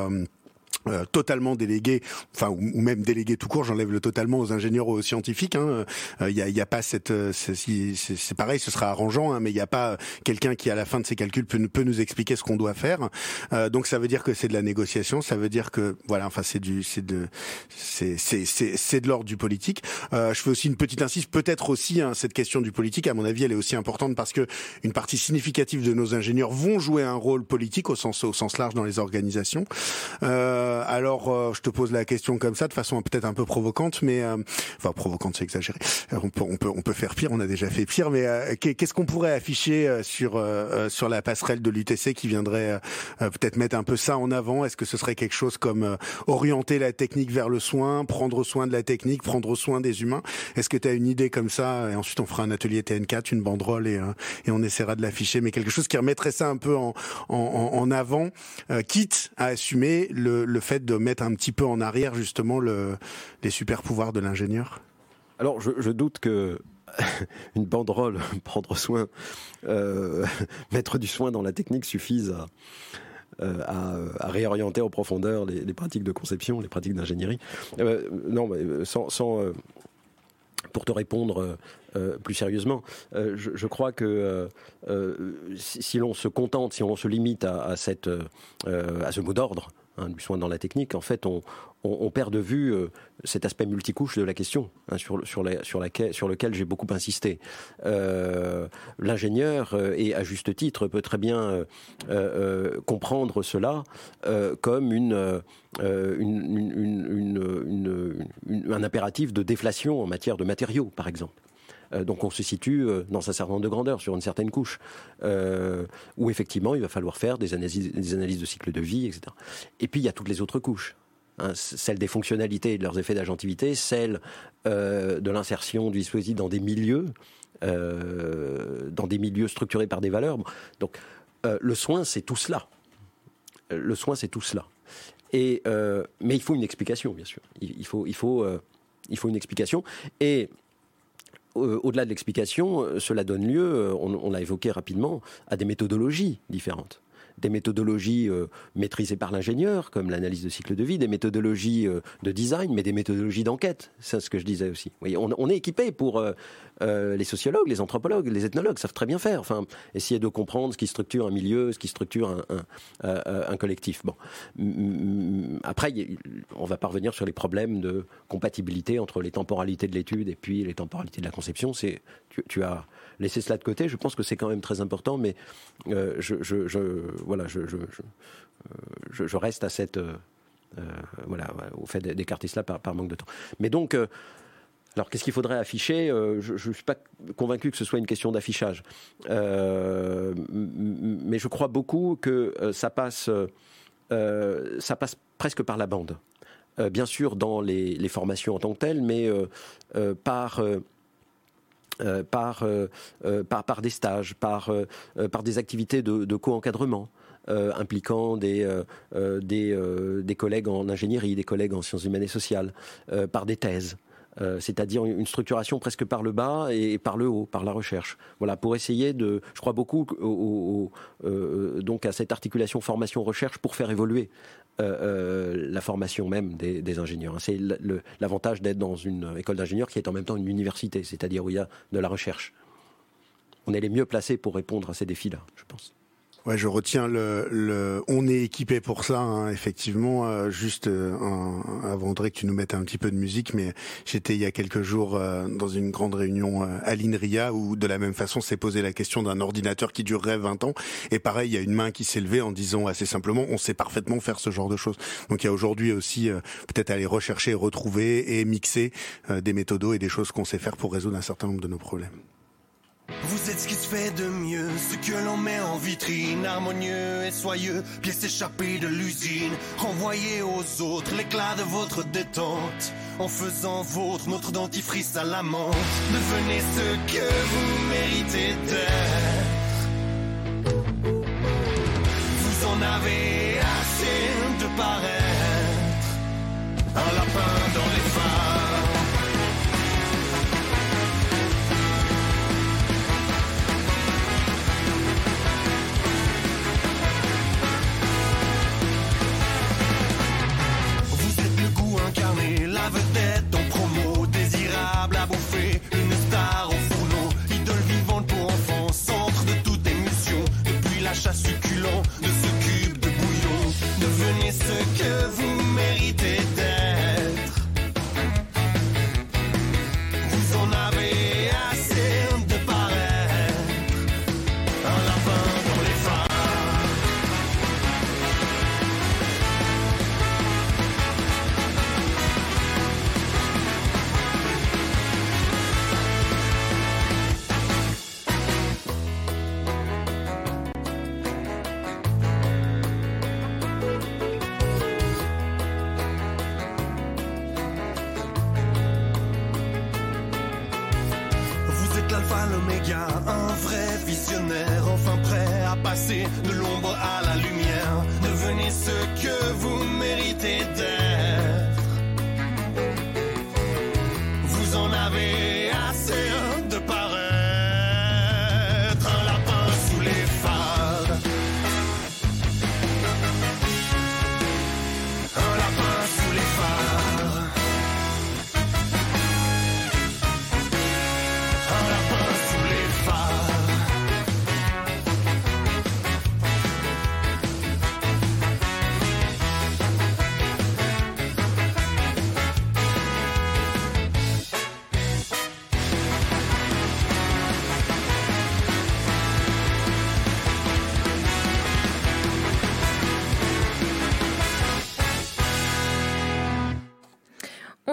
euh, totalement délégué, enfin ou, même délégué tout court, j'enlève le totalement aux ingénieurs ou aux scientifiques. Il hein. euh, y, a, y, a, pas cette, euh, c'est pareil, ce sera arrangeant, hein, mais il n'y a pas quelqu'un qui à la fin de ses calculs peut, peut nous expliquer ce qu'on doit faire. Euh, donc ça veut dire que c'est de la négociation, ça veut dire que voilà, enfin c'est du, c'est de, c'est c'est de l'ordre du politique. je fais aussi une petite insiste, peut-être aussi hein, cette question du politique, à mon avis, elle est aussi importante parce que une partie significative de nos ingénieurs vont jouer un rôle politique au sens au sens large dans les organisations. Euh, euh, alors, euh, je te pose la question comme ça, de façon peut-être un peu provocante, mais euh, enfin provocante, c'est exagéré. On peut, on peut, on peut faire pire. On a déjà fait pire, mais qu'est-ce qu'on pourrait afficher sur sur la passerelle de l'UTC qui viendrait peut-être mettre un peu ça en avant? Est-ce que ce serait quelque chose comme orienter la technique vers le soin, prendre soin de la technique, prendre soin des humains? Est-ce que tu as une idée comme ça Et ensuite, on fera un atelier TN4, une banderole et et on essaiera de l'afficher, mais quelque chose qui remettrait ça un peu en en, en avant, quitte à assumer le, le fait de mettre un petit peu en arrière justement le, les super pouvoirs de l'ingénieur? Alors je, doute que [laughs] une banderole, [laughs] prendre soin, euh, [laughs] mettre du soin dans la technique suffise à, euh, réorienter en profondeur les, pratiques de conception, les pratiques d'ingénierie. Euh, non, mais sans, sans pour te répondre plus sérieusement, je, crois que si, l'on se contente, si on se limite à, cette, à ce mot d'ordre, hein, du soin dans la technique, en fait, on, perd de vue euh, cet aspect multicouche de la question, hein, sur, lequel j'ai beaucoup insisté. Euh, L'ingénieur, euh, et à juste titre, peut très bien comprendre cela comme un impératif de déflation en matière de matériaux, par exemple donc on se situe dans un certain nombre de grandeur, sur une certaine couche, euh, où effectivement il va falloir faire des analyses, des analyses de cycle de vie, etc. Et puis il y a toutes les autres couches. Hein, celle des fonctionnalités et de leurs effets d'agentivité, celle euh, de l'insertion du dispositif dans des milieux, euh, dans des milieux structurés par des valeurs. Donc, euh, le soin, c'est tout cela. Le soin, c'est tout cela. Et, euh, mais il faut une explication, bien sûr. Il, il faut, il, faut, euh, il faut une explication. Et au-delà de l'explication, cela donne lieu, on, on l'a évoqué rapidement, à des méthodologies différentes des méthodologies euh, maîtrisées par l'ingénieur, comme l'analyse de cycle de vie, des méthodologies euh, de design, mais des méthodologies d'enquête. C'est ce que je disais aussi. Oui, on, est équipé pour euh, les sociologues, les anthropologues, les ethnologues savent très bien faire. Enfin, essayer de comprendre ce qui structure un milieu, ce qui structure un, collectif. Bon, après, on va parvenir sur les problèmes de compatibilité entre les temporalités de l'étude et puis les temporalités de la conception. C'est tu, as laisser cela de côté. Je pense que c'est quand même très important, mais je, voilà, je, je, reste à cette, euh, voilà, au fait d'écarter cela par, manque de temps. Mais donc, euh, alors qu'est-ce qu'il faudrait afficher? Je ne suis pas convaincu que ce soit une question d'affichage, euh, mais je crois beaucoup que ça passe, euh, ça passe presque par la bande. Euh, bien sûr dans les, formations en tant que telles, mais par euh, par, euh, euh, par, par des stages, par, des activités de, co-encadrement. impliquant des collègues en ingénierie, des collègues en sciences humaines et sociales, par des thèses. Euh, c'est-à-dire une structuration presque par le bas et par le haut, par la recherche. Voilà, pour essayer de, je crois beaucoup euh, donc à cette articulation formation-recherche pour faire évoluer euh, la formation même des, ingénieurs. C'est l'avantage d'être dans une école d'ingénieurs qui est en même temps une université, c'est-à-dire où il y a de la recherche. On est les mieux placés pour répondre à ces défis-là, je pense. Ouais, je retiens le, le, on est équipé pour ça, hein, effectivement. Euh, juste euh, avant que tu nous mettes un petit peu de musique, mais j'étais il y a quelques jours euh, dans une grande réunion à l'INRIA où de la même façon s'est posé la question d'un ordinateur qui durerait 20 ans. Et pareil, il y a une main qui s'est levée en disant assez simplement, on sait parfaitement faire ce genre de choses. Donc il y a aujourd'hui aussi peut-être aller rechercher, retrouver et mixer des méthodos et des choses qu'on sait faire pour résoudre un certain nombre de nos problèmes. Vous êtes ce qui se fait de mieux, ce que l'on met en vitrine, harmonieux et soyeux, pièces échappées de l'usine, renvoyez aux autres l'éclat de votre détente, en faisant vôtre notre dentifrice à la menthe. Devenez ce que vous méritez d'être. Vous en avez assez de paraître, un lapin dans depuis l'achat succulent de ce cube de bouillon, devenez ce que vous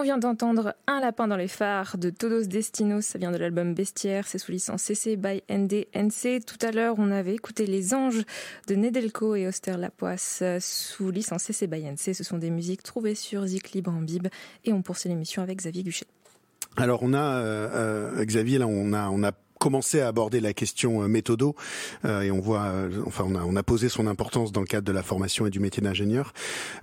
On vient d'entendre Un lapin dans les phares de Todos Destinos, ça vient de l'album Bestiaire, c'est sous licence CC by NDNC. Tout à l'heure, on avait écouté Les Anges de Nedelko et Oster Lapoisse sous licence CC by NC. Ce sont des musiques trouvées sur Zik Libre en Bib et on poursuit l'émission avec Xavier Guchet. Alors on a euh, euh, Xavier là on a on a commencé à aborder la question euh, méthodo euh, et on voit euh, enfin on a on a posé son importance dans le cadre de la formation et du métier d'ingénieur.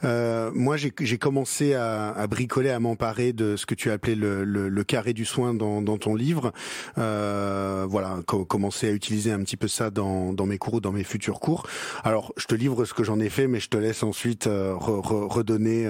Euh, moi j'ai commencé à, à bricoler à m'emparer de ce que tu as appelé le, le, le carré du soin dans, dans ton livre. Euh, voilà co commencer à utiliser un petit peu ça dans dans mes cours ou dans mes futurs cours. Alors je te livre ce que j'en ai fait mais je te laisse ensuite re, re, redonner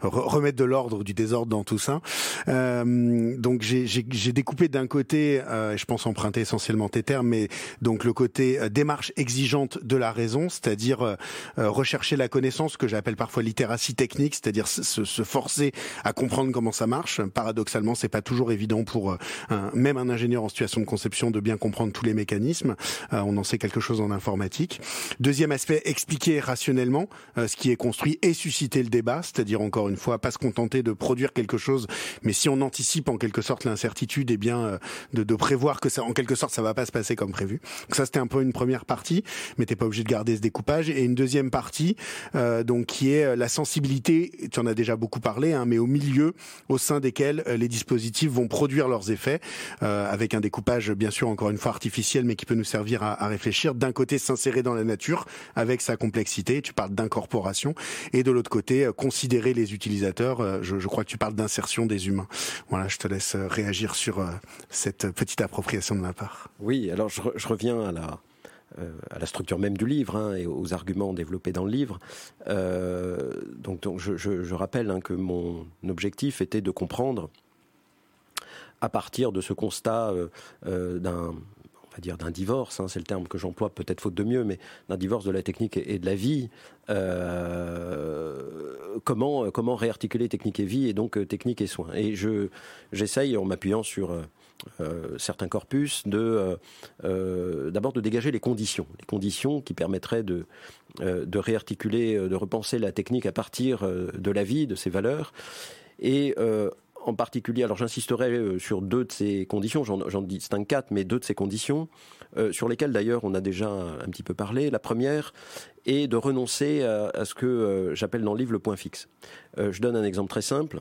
re, remettre de l'ordre du désordre dans tout ça. donc j'ai j'ai découpé d'un côté je pense en emprunter essentiellement tes termes, mais donc le côté euh, démarche exigeante de la raison, c'est-à-dire euh, rechercher la connaissance, que j'appelle parfois littératie technique, c'est-à-dire se, se, forcer à comprendre comment ça marche. Paradoxalement, c'est pas toujours évident pour euh, un, même un ingénieur en situation de conception de bien comprendre tous les mécanismes. on en sait quelque chose en informatique. Deuxième aspect, expliquer rationnellement ce qui est construit et susciter le débat, c'est-à-dire encore une fois pas se contenter de produire quelque chose, mais si on anticipe en quelque sorte l'incertitude, et eh bien de, de prévoir que ça en quelque sorte, ça va pas se passer comme prévu. Donc ça, c'était un peu une première partie, mais t'es pas obligé de garder ce découpage. Et une deuxième partie, euh, donc qui est la sensibilité. Tu en as déjà beaucoup parlé, hein, mais au milieu, au sein desquels les dispositifs vont produire leurs effets, avec un découpage bien sûr encore une fois artificiel, mais qui peut nous servir à, à réfléchir. D'un côté, s'insérer dans la nature avec sa complexité. Tu parles d'incorporation, et de l'autre côté, considérer les utilisateurs. Je, je crois que tu parles d'insertion des humains. Voilà, je te laisse réagir sur cette petite appropriation Oui, alors je, reviens à la, euh, à la structure même du livre hein, et aux arguments développés dans le livre. Euh, donc, je, rappelle hein, que mon objectif était de comprendre, à partir de ce constat euh, d'un on va dire d'un divorce, hein, c'est le terme que j'emploie peut-être faute de mieux, mais d'un divorce de la technique et de la vie. comment comment réarticuler technique et vie et donc technique et soins. Et je j'essaye en m'appuyant sur euh, certains corpus, de euh, euh, d'abord de dégager les conditions, les conditions qui permettraient de, de réarticuler, de repenser la technique à partir de la vie, de ses valeurs, et en particulier, alors j'insisterai sur deux de ces conditions, j'en distingue quatre, mais deux de ces conditions, sur lesquelles d'ailleurs on a déjà un, petit peu parlé. La première est de renoncer à, à ce que j'appelle dans le livre le point fixe. je donne un exemple très simple.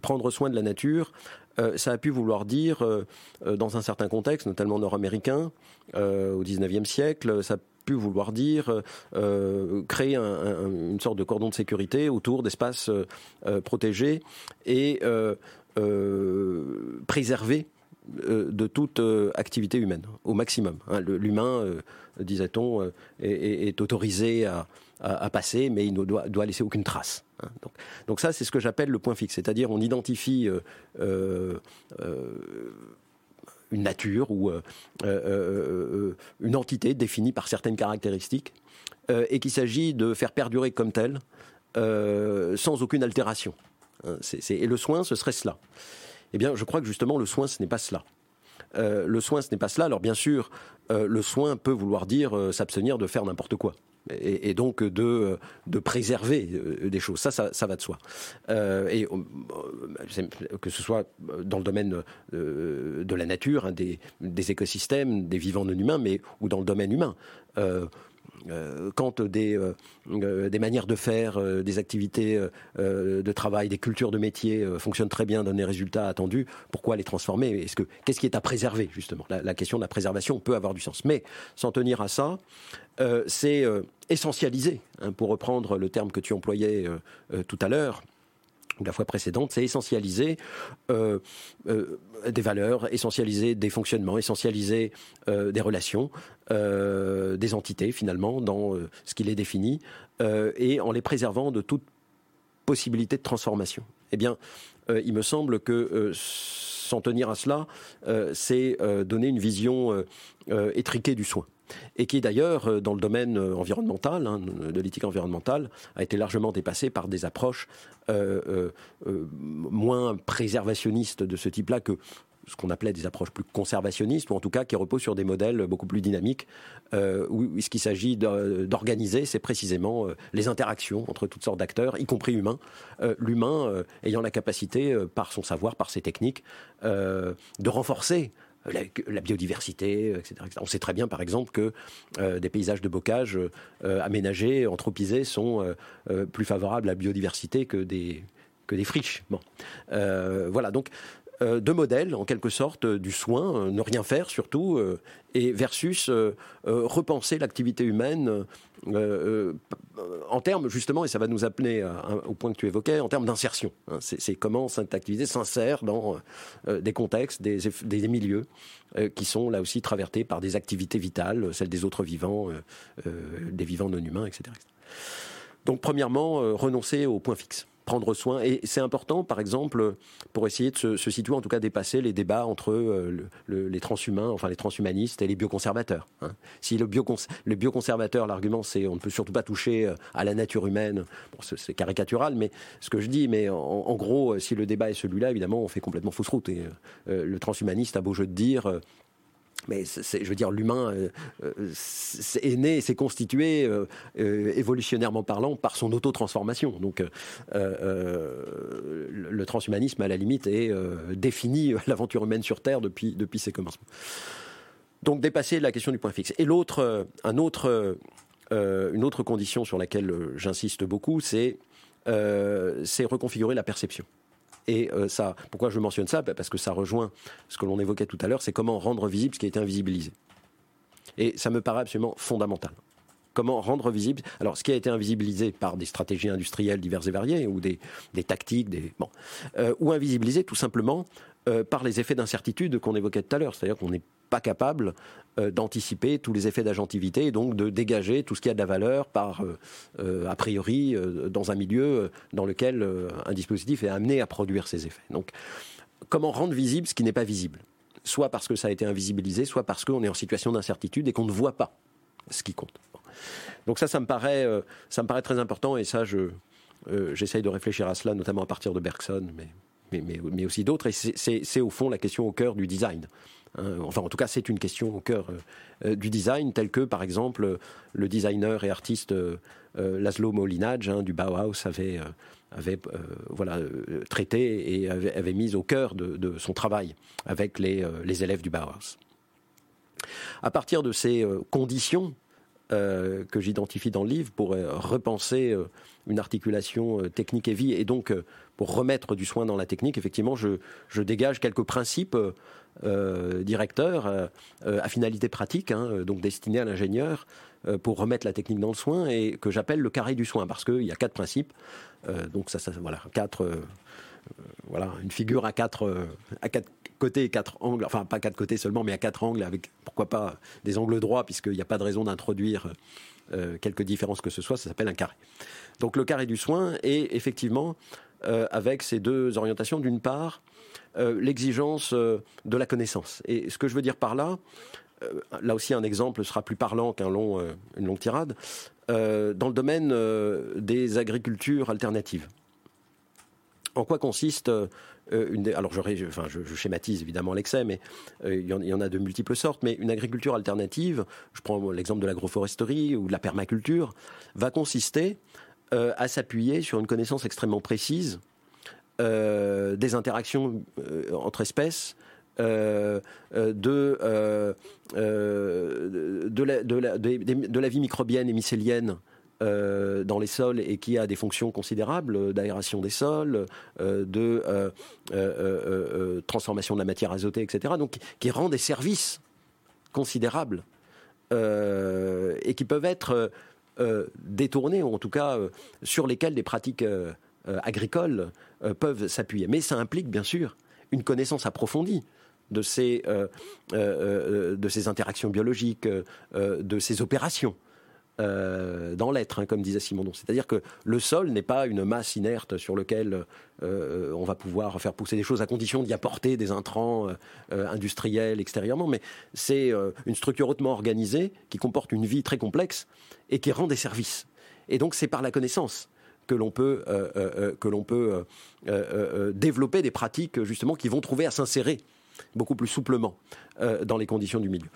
Prendre soin de la nature, euh, ça a pu vouloir dire, euh, euh, dans un certain contexte, notamment nord-américain, au XIXe siècle, ça a pu vouloir dire créer une sorte de cordon de sécurité autour d'espaces protégés et préserver de toute activité humaine au maximum. Hein. L'humain, disait-on, est, autorisé à, à, passer, mais il ne doit, laisser aucune trace. Hein. Donc, ça, c'est ce que j'appelle le point fixe, c'est-à-dire on identifie euh, euh, euh, une nature ou une entité définie par certaines caractéristiques et qu'il s'agit de faire perdurer comme telle sans aucune altération. Hein. et le soin, ce serait cela. Eh bien, je crois que justement, le soin, ce n'est pas cela. le soin, ce n'est pas cela. Alors, bien sûr, le soin peut vouloir dire s'abstenir de faire n'importe quoi et, donc de, préserver euh, des choses. Ça, ça, va de soi. Euh, et euh, que ce soit dans le domaine de la nature, hein, des, écosystèmes, des vivants non humains, mais ou dans le domaine humain. Quand des, euh, euh, des manières de faire, des activités de travail, des cultures de métier fonctionnent très bien, donnent les résultats attendus, pourquoi les transformer? Est-ce que qu'est-ce qui est à préserver justement? La, question de la préservation peut avoir du sens, mais s'en tenir à ça, c'est essentialiser, hein, pour reprendre le terme que tu employais tout à l'heure la fois précédente, c'est essentialiser euh, euh, des valeurs, essentialiser des fonctionnements, essentialiser euh, des relations, des entités finalement dans ce qui les définit, et en les préservant de toute possibilité de transformation. Eh bien, il me semble que s'en tenir à cela, c'est donner une vision étriquée du soin et qui d'ailleurs, euh, dans le domaine euh, environnemental, hein, de l'éthique environnementale, a été largement dépassé par des approches euh, moins préservationnistes de ce type-là que ce qu'on appelait des approches plus conservationnistes, ou en tout cas qui reposent sur des modèles beaucoup plus dynamiques, où, ce qu'il s'agit d'organiser, c'est précisément les interactions entre toutes sortes d'acteurs, y compris humains, l'humain ayant la capacité, par son savoir, par ses techniques, de renforcer la, biodiversité, etc., On sait très bien, par exemple, que euh, des paysages de bocage euh, aménagés, anthropisés, sont euh, plus favorables à la biodiversité que des, que des friches. Bon. voilà, donc euh, deux modèles, en quelque sorte, du soin, euh, ne rien faire surtout, euh, et versus repenser l'activité humaine en termes, justement, et ça va nous appeler au point que tu évoquais, en termes d'insertion. Hein. c'est comment cette activité s'insère dans des contextes, des, des milieux qui sont là aussi traversés par des activités vitales, celles des autres vivants, des vivants non humains, etc. Donc, premièrement, renoncer au point fixe prendre soin. Et c'est important, par exemple, pour essayer de se, situer, en tout cas dépasser les débats entre euh, les transhumains, enfin les transhumanistes et les bioconservateurs. Hein. Si le, bio, le bioconservateur, l'argument c'est on ne peut surtout pas toucher euh, à la nature humaine, c'est caricatural, mais ce que je dis, mais en, gros, si le débat est celui-là, évidemment, on fait complètement fausse route. Et euh, le transhumaniste a beau jeu de dire mais je veux dire, l'humain est né, s'est constitué évolutionnairement parlant par son auto-transformation. Donc, le transhumanisme, à la limite, est défini [laughs] l'aventure humaine sur Terre depuis, depuis ses commencements. Donc, dépasser la question du point fixe. Et l'autre, un autre, une autre condition sur laquelle j'insiste beaucoup, c'est reconfigurer la perception. Et euh, ça, pourquoi je mentionne ça? Ben, Parce que ça rejoint ce que l'on évoquait tout à l'heure, c'est comment rendre visible ce qui a été invisibilisé. Et ça me paraît absolument fondamental. Comment rendre visible Alors, ce qui a été invisibilisé par des stratégies industrielles diverses et variées, ou des, tactiques, des euh, ou invisibilisé tout simplement euh, par les effets d'incertitude qu'on évoquait tout à l'heure. C'est-à-dire qu'on n'est pas capable euh, d'anticiper tous les effets d'agentivité et donc de dégager tout ce qui a de la valeur par, a priori, dans un milieu dans lequel un dispositif est amené à produire ces effets. Donc, comment rendre visible ce qui n'est pas visible? Soit parce que ça a été invisibilisé, soit parce qu'on est en situation d'incertitude et qu'on ne voit pas ce qui compte. Donc ça, ça me paraît, ça me paraît très important et ça, je, j'essaye de réfléchir à cela, notamment à partir de Bergson, mais mais, aussi d'autres. Et c'est au fond la question au cœur du design. Hein. enfin, en tout cas, c'est une question au cœur euh, euh, du design, tel que, par exemple, le designer et artiste euh, Laszlo Molinaj hein, du Bauhaus avait, avait voilà, traité et avait, mis au cœur de, son travail avec les, les, élèves du Bauhaus. À partir de ces conditions que j'identifie dans le livre pour repenser une articulation technique et vie, et donc pour remettre du soin dans la technique, effectivement, je, dégage quelques principes euh, directeurs euh, à finalité pratique, hein, donc destinés à l'ingénieur, euh, pour remettre la technique dans le soin, et que j'appelle le carré du soin, parce qu'il y a quatre principes. donc ça, ça, voilà, quatre, voilà, une figure à quatre, à quatre côtés quatre angles, enfin pas quatre côtés seulement, mais à quatre angles, avec pourquoi pas des angles droits, puisqu'il n'y a pas de raison d'introduire quelques différences que ce soit, ça s'appelle un carré. Donc le carré du soin est effectivement euh, avec ces deux orientations. D'une part, euh, l'exigence euh, de la connaissance. Et ce que je veux dire par là, là aussi un exemple sera plus parlant qu'une long, longue tirade, dans le domaine des agricultures alternatives. En quoi consiste une alors je, schématise évidemment l'excès, mais il, y en, a de multiples sortes. Mais une agriculture alternative, je prends l'exemple de l'agroforesterie ou de la permaculture, va consister euh, à s'appuyer sur une connaissance extrêmement précise euh, des interactions euh, entre espèces, de, la, vie microbienne et mycélienne dans les sols et qui a des fonctions considérables d'aération des sols, de transformation de la matière azotée, etc. Donc qui rend des services considérables et qui peuvent être euh, détournés, ou en tout cas euh, sur lesquels des pratiques euh, agricoles peuvent s'appuyer. Mais ça implique bien sûr une connaissance approfondie de ces interactions biologiques, de ces opérations. Euh, dans l'être, hein, comme disait Simondon. C'est-à-dire que le sol n'est pas une masse inerte sur laquelle euh, on va pouvoir faire pousser des choses à condition d'y apporter des intrants euh, industriels extérieurement, mais c'est une structure hautement organisée qui comporte une vie très complexe et qui rend des services. Et donc c'est par la connaissance que l'on peut, que l'on peut développer des pratiques justement qui vont trouver à s'insérer beaucoup plus souplement euh, dans les conditions du milieu.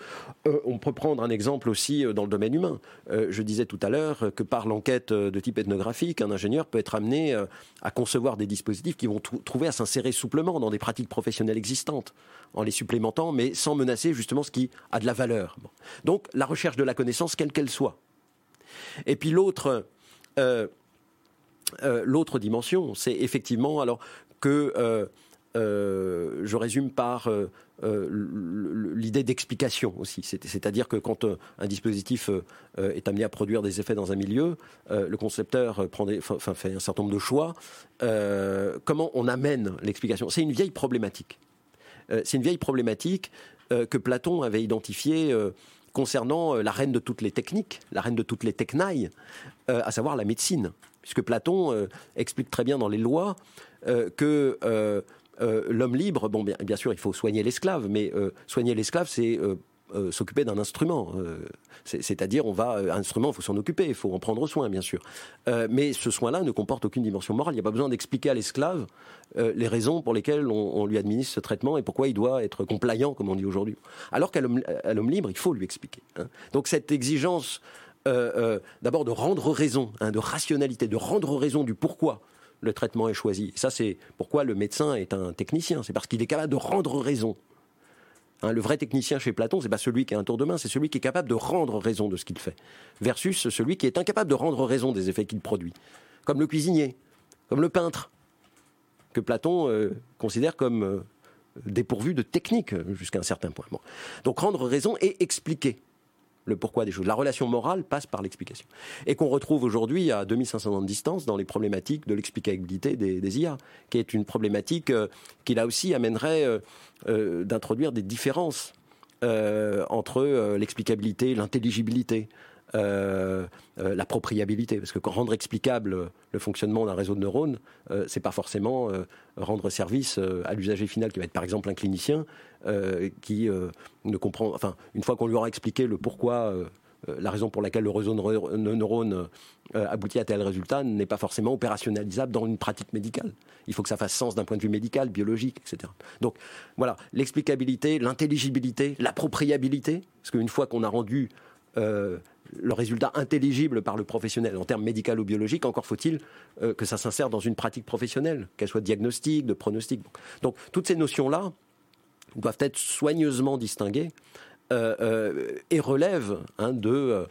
Euh, on peut prendre un exemple aussi euh, dans le domaine humain. je disais tout à l'heure que par l'enquête de type ethnographique, un ingénieur peut être amené à concevoir des dispositifs qui vont trouver à s'insérer souplement dans des pratiques professionnelles existantes, en les supplémentant, mais sans menacer justement ce qui a de la valeur. Donc la recherche de la connaissance, quelle qu'elle soit. Et puis l'autre... l'autre dimension, c'est effectivement alors que euh, je résume par euh, euh, l'idée d'explication aussi. C'est-à-dire que quand un dispositif est amené à produire des effets dans un milieu, le concepteur fait un certain nombre de choix. comment on amène l'explication? C'est une vieille problématique. C'est une vieille problématique que Platon avait identifiée concernant la reine de toutes les techniques, la reine de toutes les technailles, à savoir la médecine. Puisque Platon explique très bien dans les lois que euh, l'homme libre, bon, bien, sûr, il faut soigner l'esclave, mais euh, soigner l'esclave, c'est euh, s'occuper d'un instrument. C'est-à-dire, on va, un instrument, il faut s'en occuper, il faut en prendre soin, bien sûr. mais ce soin-là ne comporte aucune dimension morale. Il n'y a pas besoin d'expliquer à l'esclave les raisons pour lesquelles on, lui administre ce traitement et pourquoi il doit être compliant, comme on dit aujourd'hui. Alors qu'à l'homme libre, il faut lui expliquer. Hein. Donc cette exigence, d'abord de rendre raison, hein, de rationalité, de rendre raison du pourquoi le traitement est choisi. ça, c'est pourquoi le médecin est un technicien. C'est parce qu'il est capable de rendre raison. Hein, le vrai technicien chez Platon, c'est pas celui qui a un tour de main, c'est celui qui est capable de rendre raison de ce qu'il fait, versus celui qui est incapable de rendre raison des effets qu'il produit, comme le cuisinier, comme le peintre, que Platon euh, considère comme euh, dépourvu de technique jusqu'à un certain point. Donc rendre raison et expliquer le pourquoi des choses. La relation morale passe par l'explication. Et qu'on retrouve aujourd'hui à 2500 ans de distance dans les problématiques de l'explicabilité des, IA, qui est une problématique euh, qui là aussi amènerait euh, euh, d'introduire des différences entre l'explicabilité, l'intelligibilité. Euh, euh. Parce que rendre explicable le fonctionnement d'un réseau de neurones, euh, c'est pas forcément rendre service à l'usager final, qui va être par exemple un clinicien qui ne comprend. Enfin, une fois qu'on lui aura expliqué le pourquoi. la raison pour laquelle le réseau de neurones aboutit à tel résultat n'est pas forcément opérationnalisable dans une pratique médicale. Il faut que ça fasse sens d'un point de vue médical, biologique, etc. Donc voilà, l'explicabilité, l'intelligibilité, l'appropriabilité, parce qu'une fois qu'on a rendu le résultat intelligible par le professionnel en termes médical ou biologiques, encore faut-il euh, que ça s'insère dans une pratique professionnelle, qu'elle soit diagnostique, de pronostic. Donc toutes ces notions-là doivent être soigneusement distinguées euh, euh, et relèvent hein, de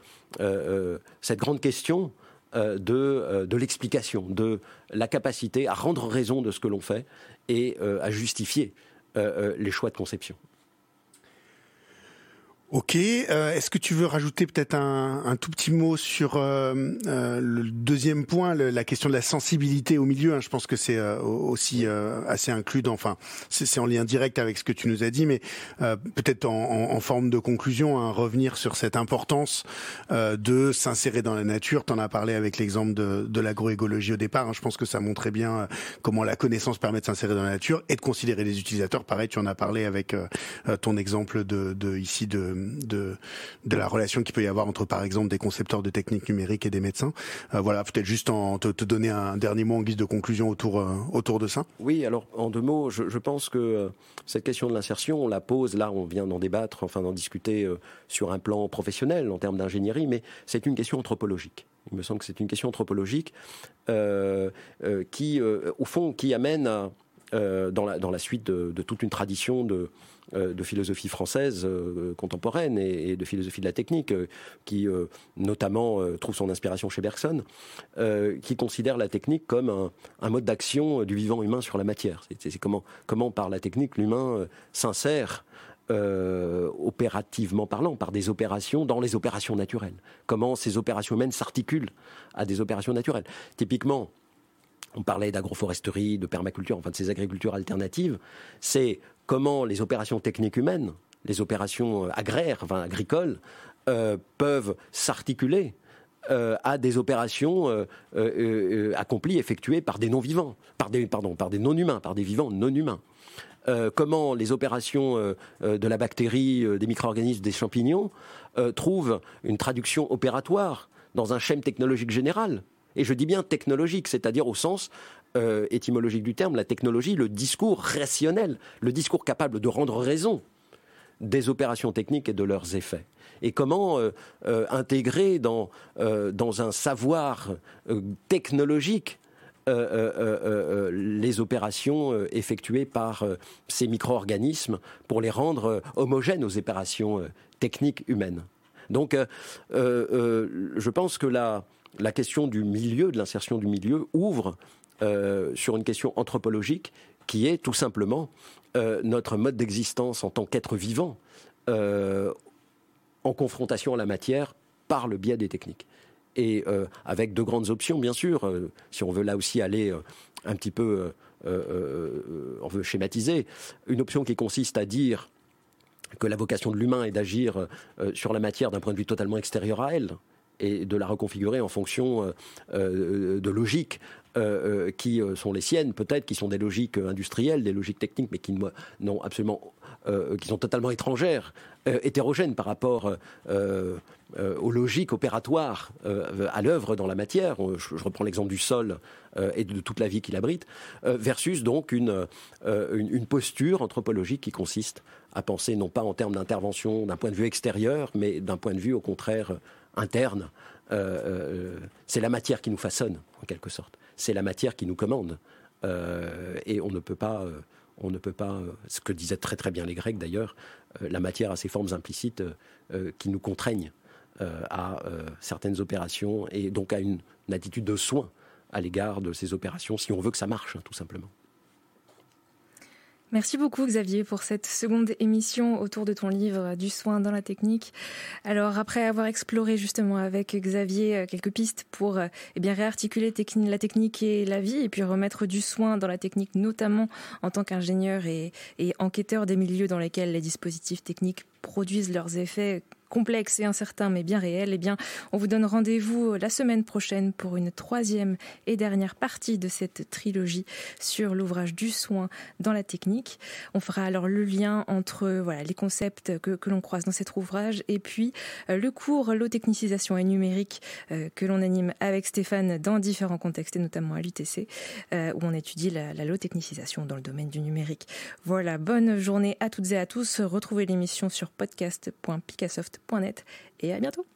cette grande question de, de l'explication, de la capacité à rendre raison de ce que l'on fait et à justifier les choix de conception. Ok, euh, est-ce que tu veux rajouter peut-être un, un, tout petit mot sur euh, euh, le deuxième point, la question de la sensibilité au milieu hein, Je pense que c'est aussi assez inclus, enfin c'est en lien direct avec ce que tu nous as dit, mais peut-être en, en, forme de conclusion, hein, revenir sur cette importance de s'insérer dans la nature. Tu en as parlé avec l'exemple de, de l'agroécologie au départ, hein, je pense que ça montrait bien comment la connaissance permet de s'insérer dans la nature et de considérer les utilisateurs. Pareil, tu en as parlé avec ton exemple de, de ici de de, la relation qu'il peut y avoir entre, par exemple, des concepteurs de techniques numériques et des médecins. Euh, voilà, peut-être juste en te, donner un dernier mot en guise de conclusion autour, euh, autour de ça. Oui, alors en deux mots, je, pense que euh, cette question de l'insertion, on la pose, là on vient d'en débattre, enfin d'en discuter sur un plan professionnel en termes d'ingénierie, mais c'est une question anthropologique. Il me semble que c'est une question anthropologique qui, au fond, qui amène dans, la, dans la suite de, toute une tradition de, de philosophie française euh, contemporaine et, de philosophie de la technique, euh, qui notamment trouve son inspiration chez Bergson, qui considère la technique comme un, mode d'action du vivant humain sur la matière. C'est comment, comment par la technique l'humain s'insère opérativement parlant, par des opérations dans les opérations naturelles. Comment ces opérations humaines s'articulent à des opérations naturelles. Typiquement, on parlait d'agroforesterie, de permaculture, enfin de ces agricultures alternatives, c'est comment les opérations techniques humaines, les opérations euh, agraires, enfin agricoles, euh, peuvent s'articuler euh, à des opérations accomplies, effectuées par des non-vivants, par des, des non-humains, par des vivants non-humains. comment les opérations de la bactérie, des micro-organismes, des champignons trouvent une traduction opératoire dans un schème technologique général. Et je dis bien technologique, c'est-à-dire au sens euh, étymologique du terme, la technologie, le discours rationnel, le discours capable de rendre raison des opérations techniques et de leurs effets. Et comment euh, euh, intégrer dans, dans un savoir technologique les opérations effectuées par ces micro-organismes pour les rendre homogènes aux opérations techniques humaines. Donc, je pense que la, la question du milieu, de l'insertion du milieu, ouvre euh, sur une question anthropologique qui est tout simplement euh, notre mode d'existence en tant qu'être vivant euh, en confrontation à la matière par le biais des techniques. Et avec deux grandes options, bien sûr, si on veut là aussi aller un petit peu, on veut schématiser, une option qui consiste à dire que la vocation de l'humain est d'agir sur la matière d'un point de vue totalement extérieur à elle, et de la reconfigurer en fonction de logique qui sont les siennes, peut-être, qui sont des logiques industrielles, des logiques techniques, mais qui n'ont absolument, qui sont totalement étrangères, hétérogènes par rapport aux logiques opératoires à l'œuvre dans la matière. Je, reprends l'exemple du sol et de toute la vie qu'il abrite, versus donc une, une posture anthropologique qui consiste à penser non pas en termes d'intervention d'un point de vue extérieur, mais d'un point de vue au contraire interne. Euh, euh, c'est la matière qui nous façonne, en quelque sorte. C'est la matière qui nous commande. Euh, et on ne peut pas, ce que disaient très très bien les Grecs d'ailleurs, la matière a ses formes implicites qui nous contraignent à certaines opérations et donc à une, attitude de soin à l'égard de ces opérations si on veut que ça marche, hein, tout simplement. Merci beaucoup Xavier pour cette seconde émission autour de ton livre Du soin dans la technique. Alors après avoir exploré justement avec Xavier euh, quelques pistes pour euh, eh réarticuler la technique et la vie et puis remettre du soin dans la technique notamment en tant qu'ingénieur et enquêteur des milieux dans lesquels les dispositifs techniques produisent leurs effets complexe et incertain mais bien réel, eh bien, on vous donne rendez-vous la semaine prochaine pour une troisième et dernière partie de cette trilogie sur l'ouvrage du soin dans la technique. On fera alors le lien entre voilà les concepts que, que l'on croise dans cet ouvrage et puis euh, le cours l'eau technicisation et numérique euh, que l'on anime avec Stéphane dans différents contextes et notamment à l'UTC euh, où on étudie la, la low technicisation dans le domaine du numérique. Voilà, bonne journée à toutes et à tous. Retrouvez l'émission sur et à bientôt.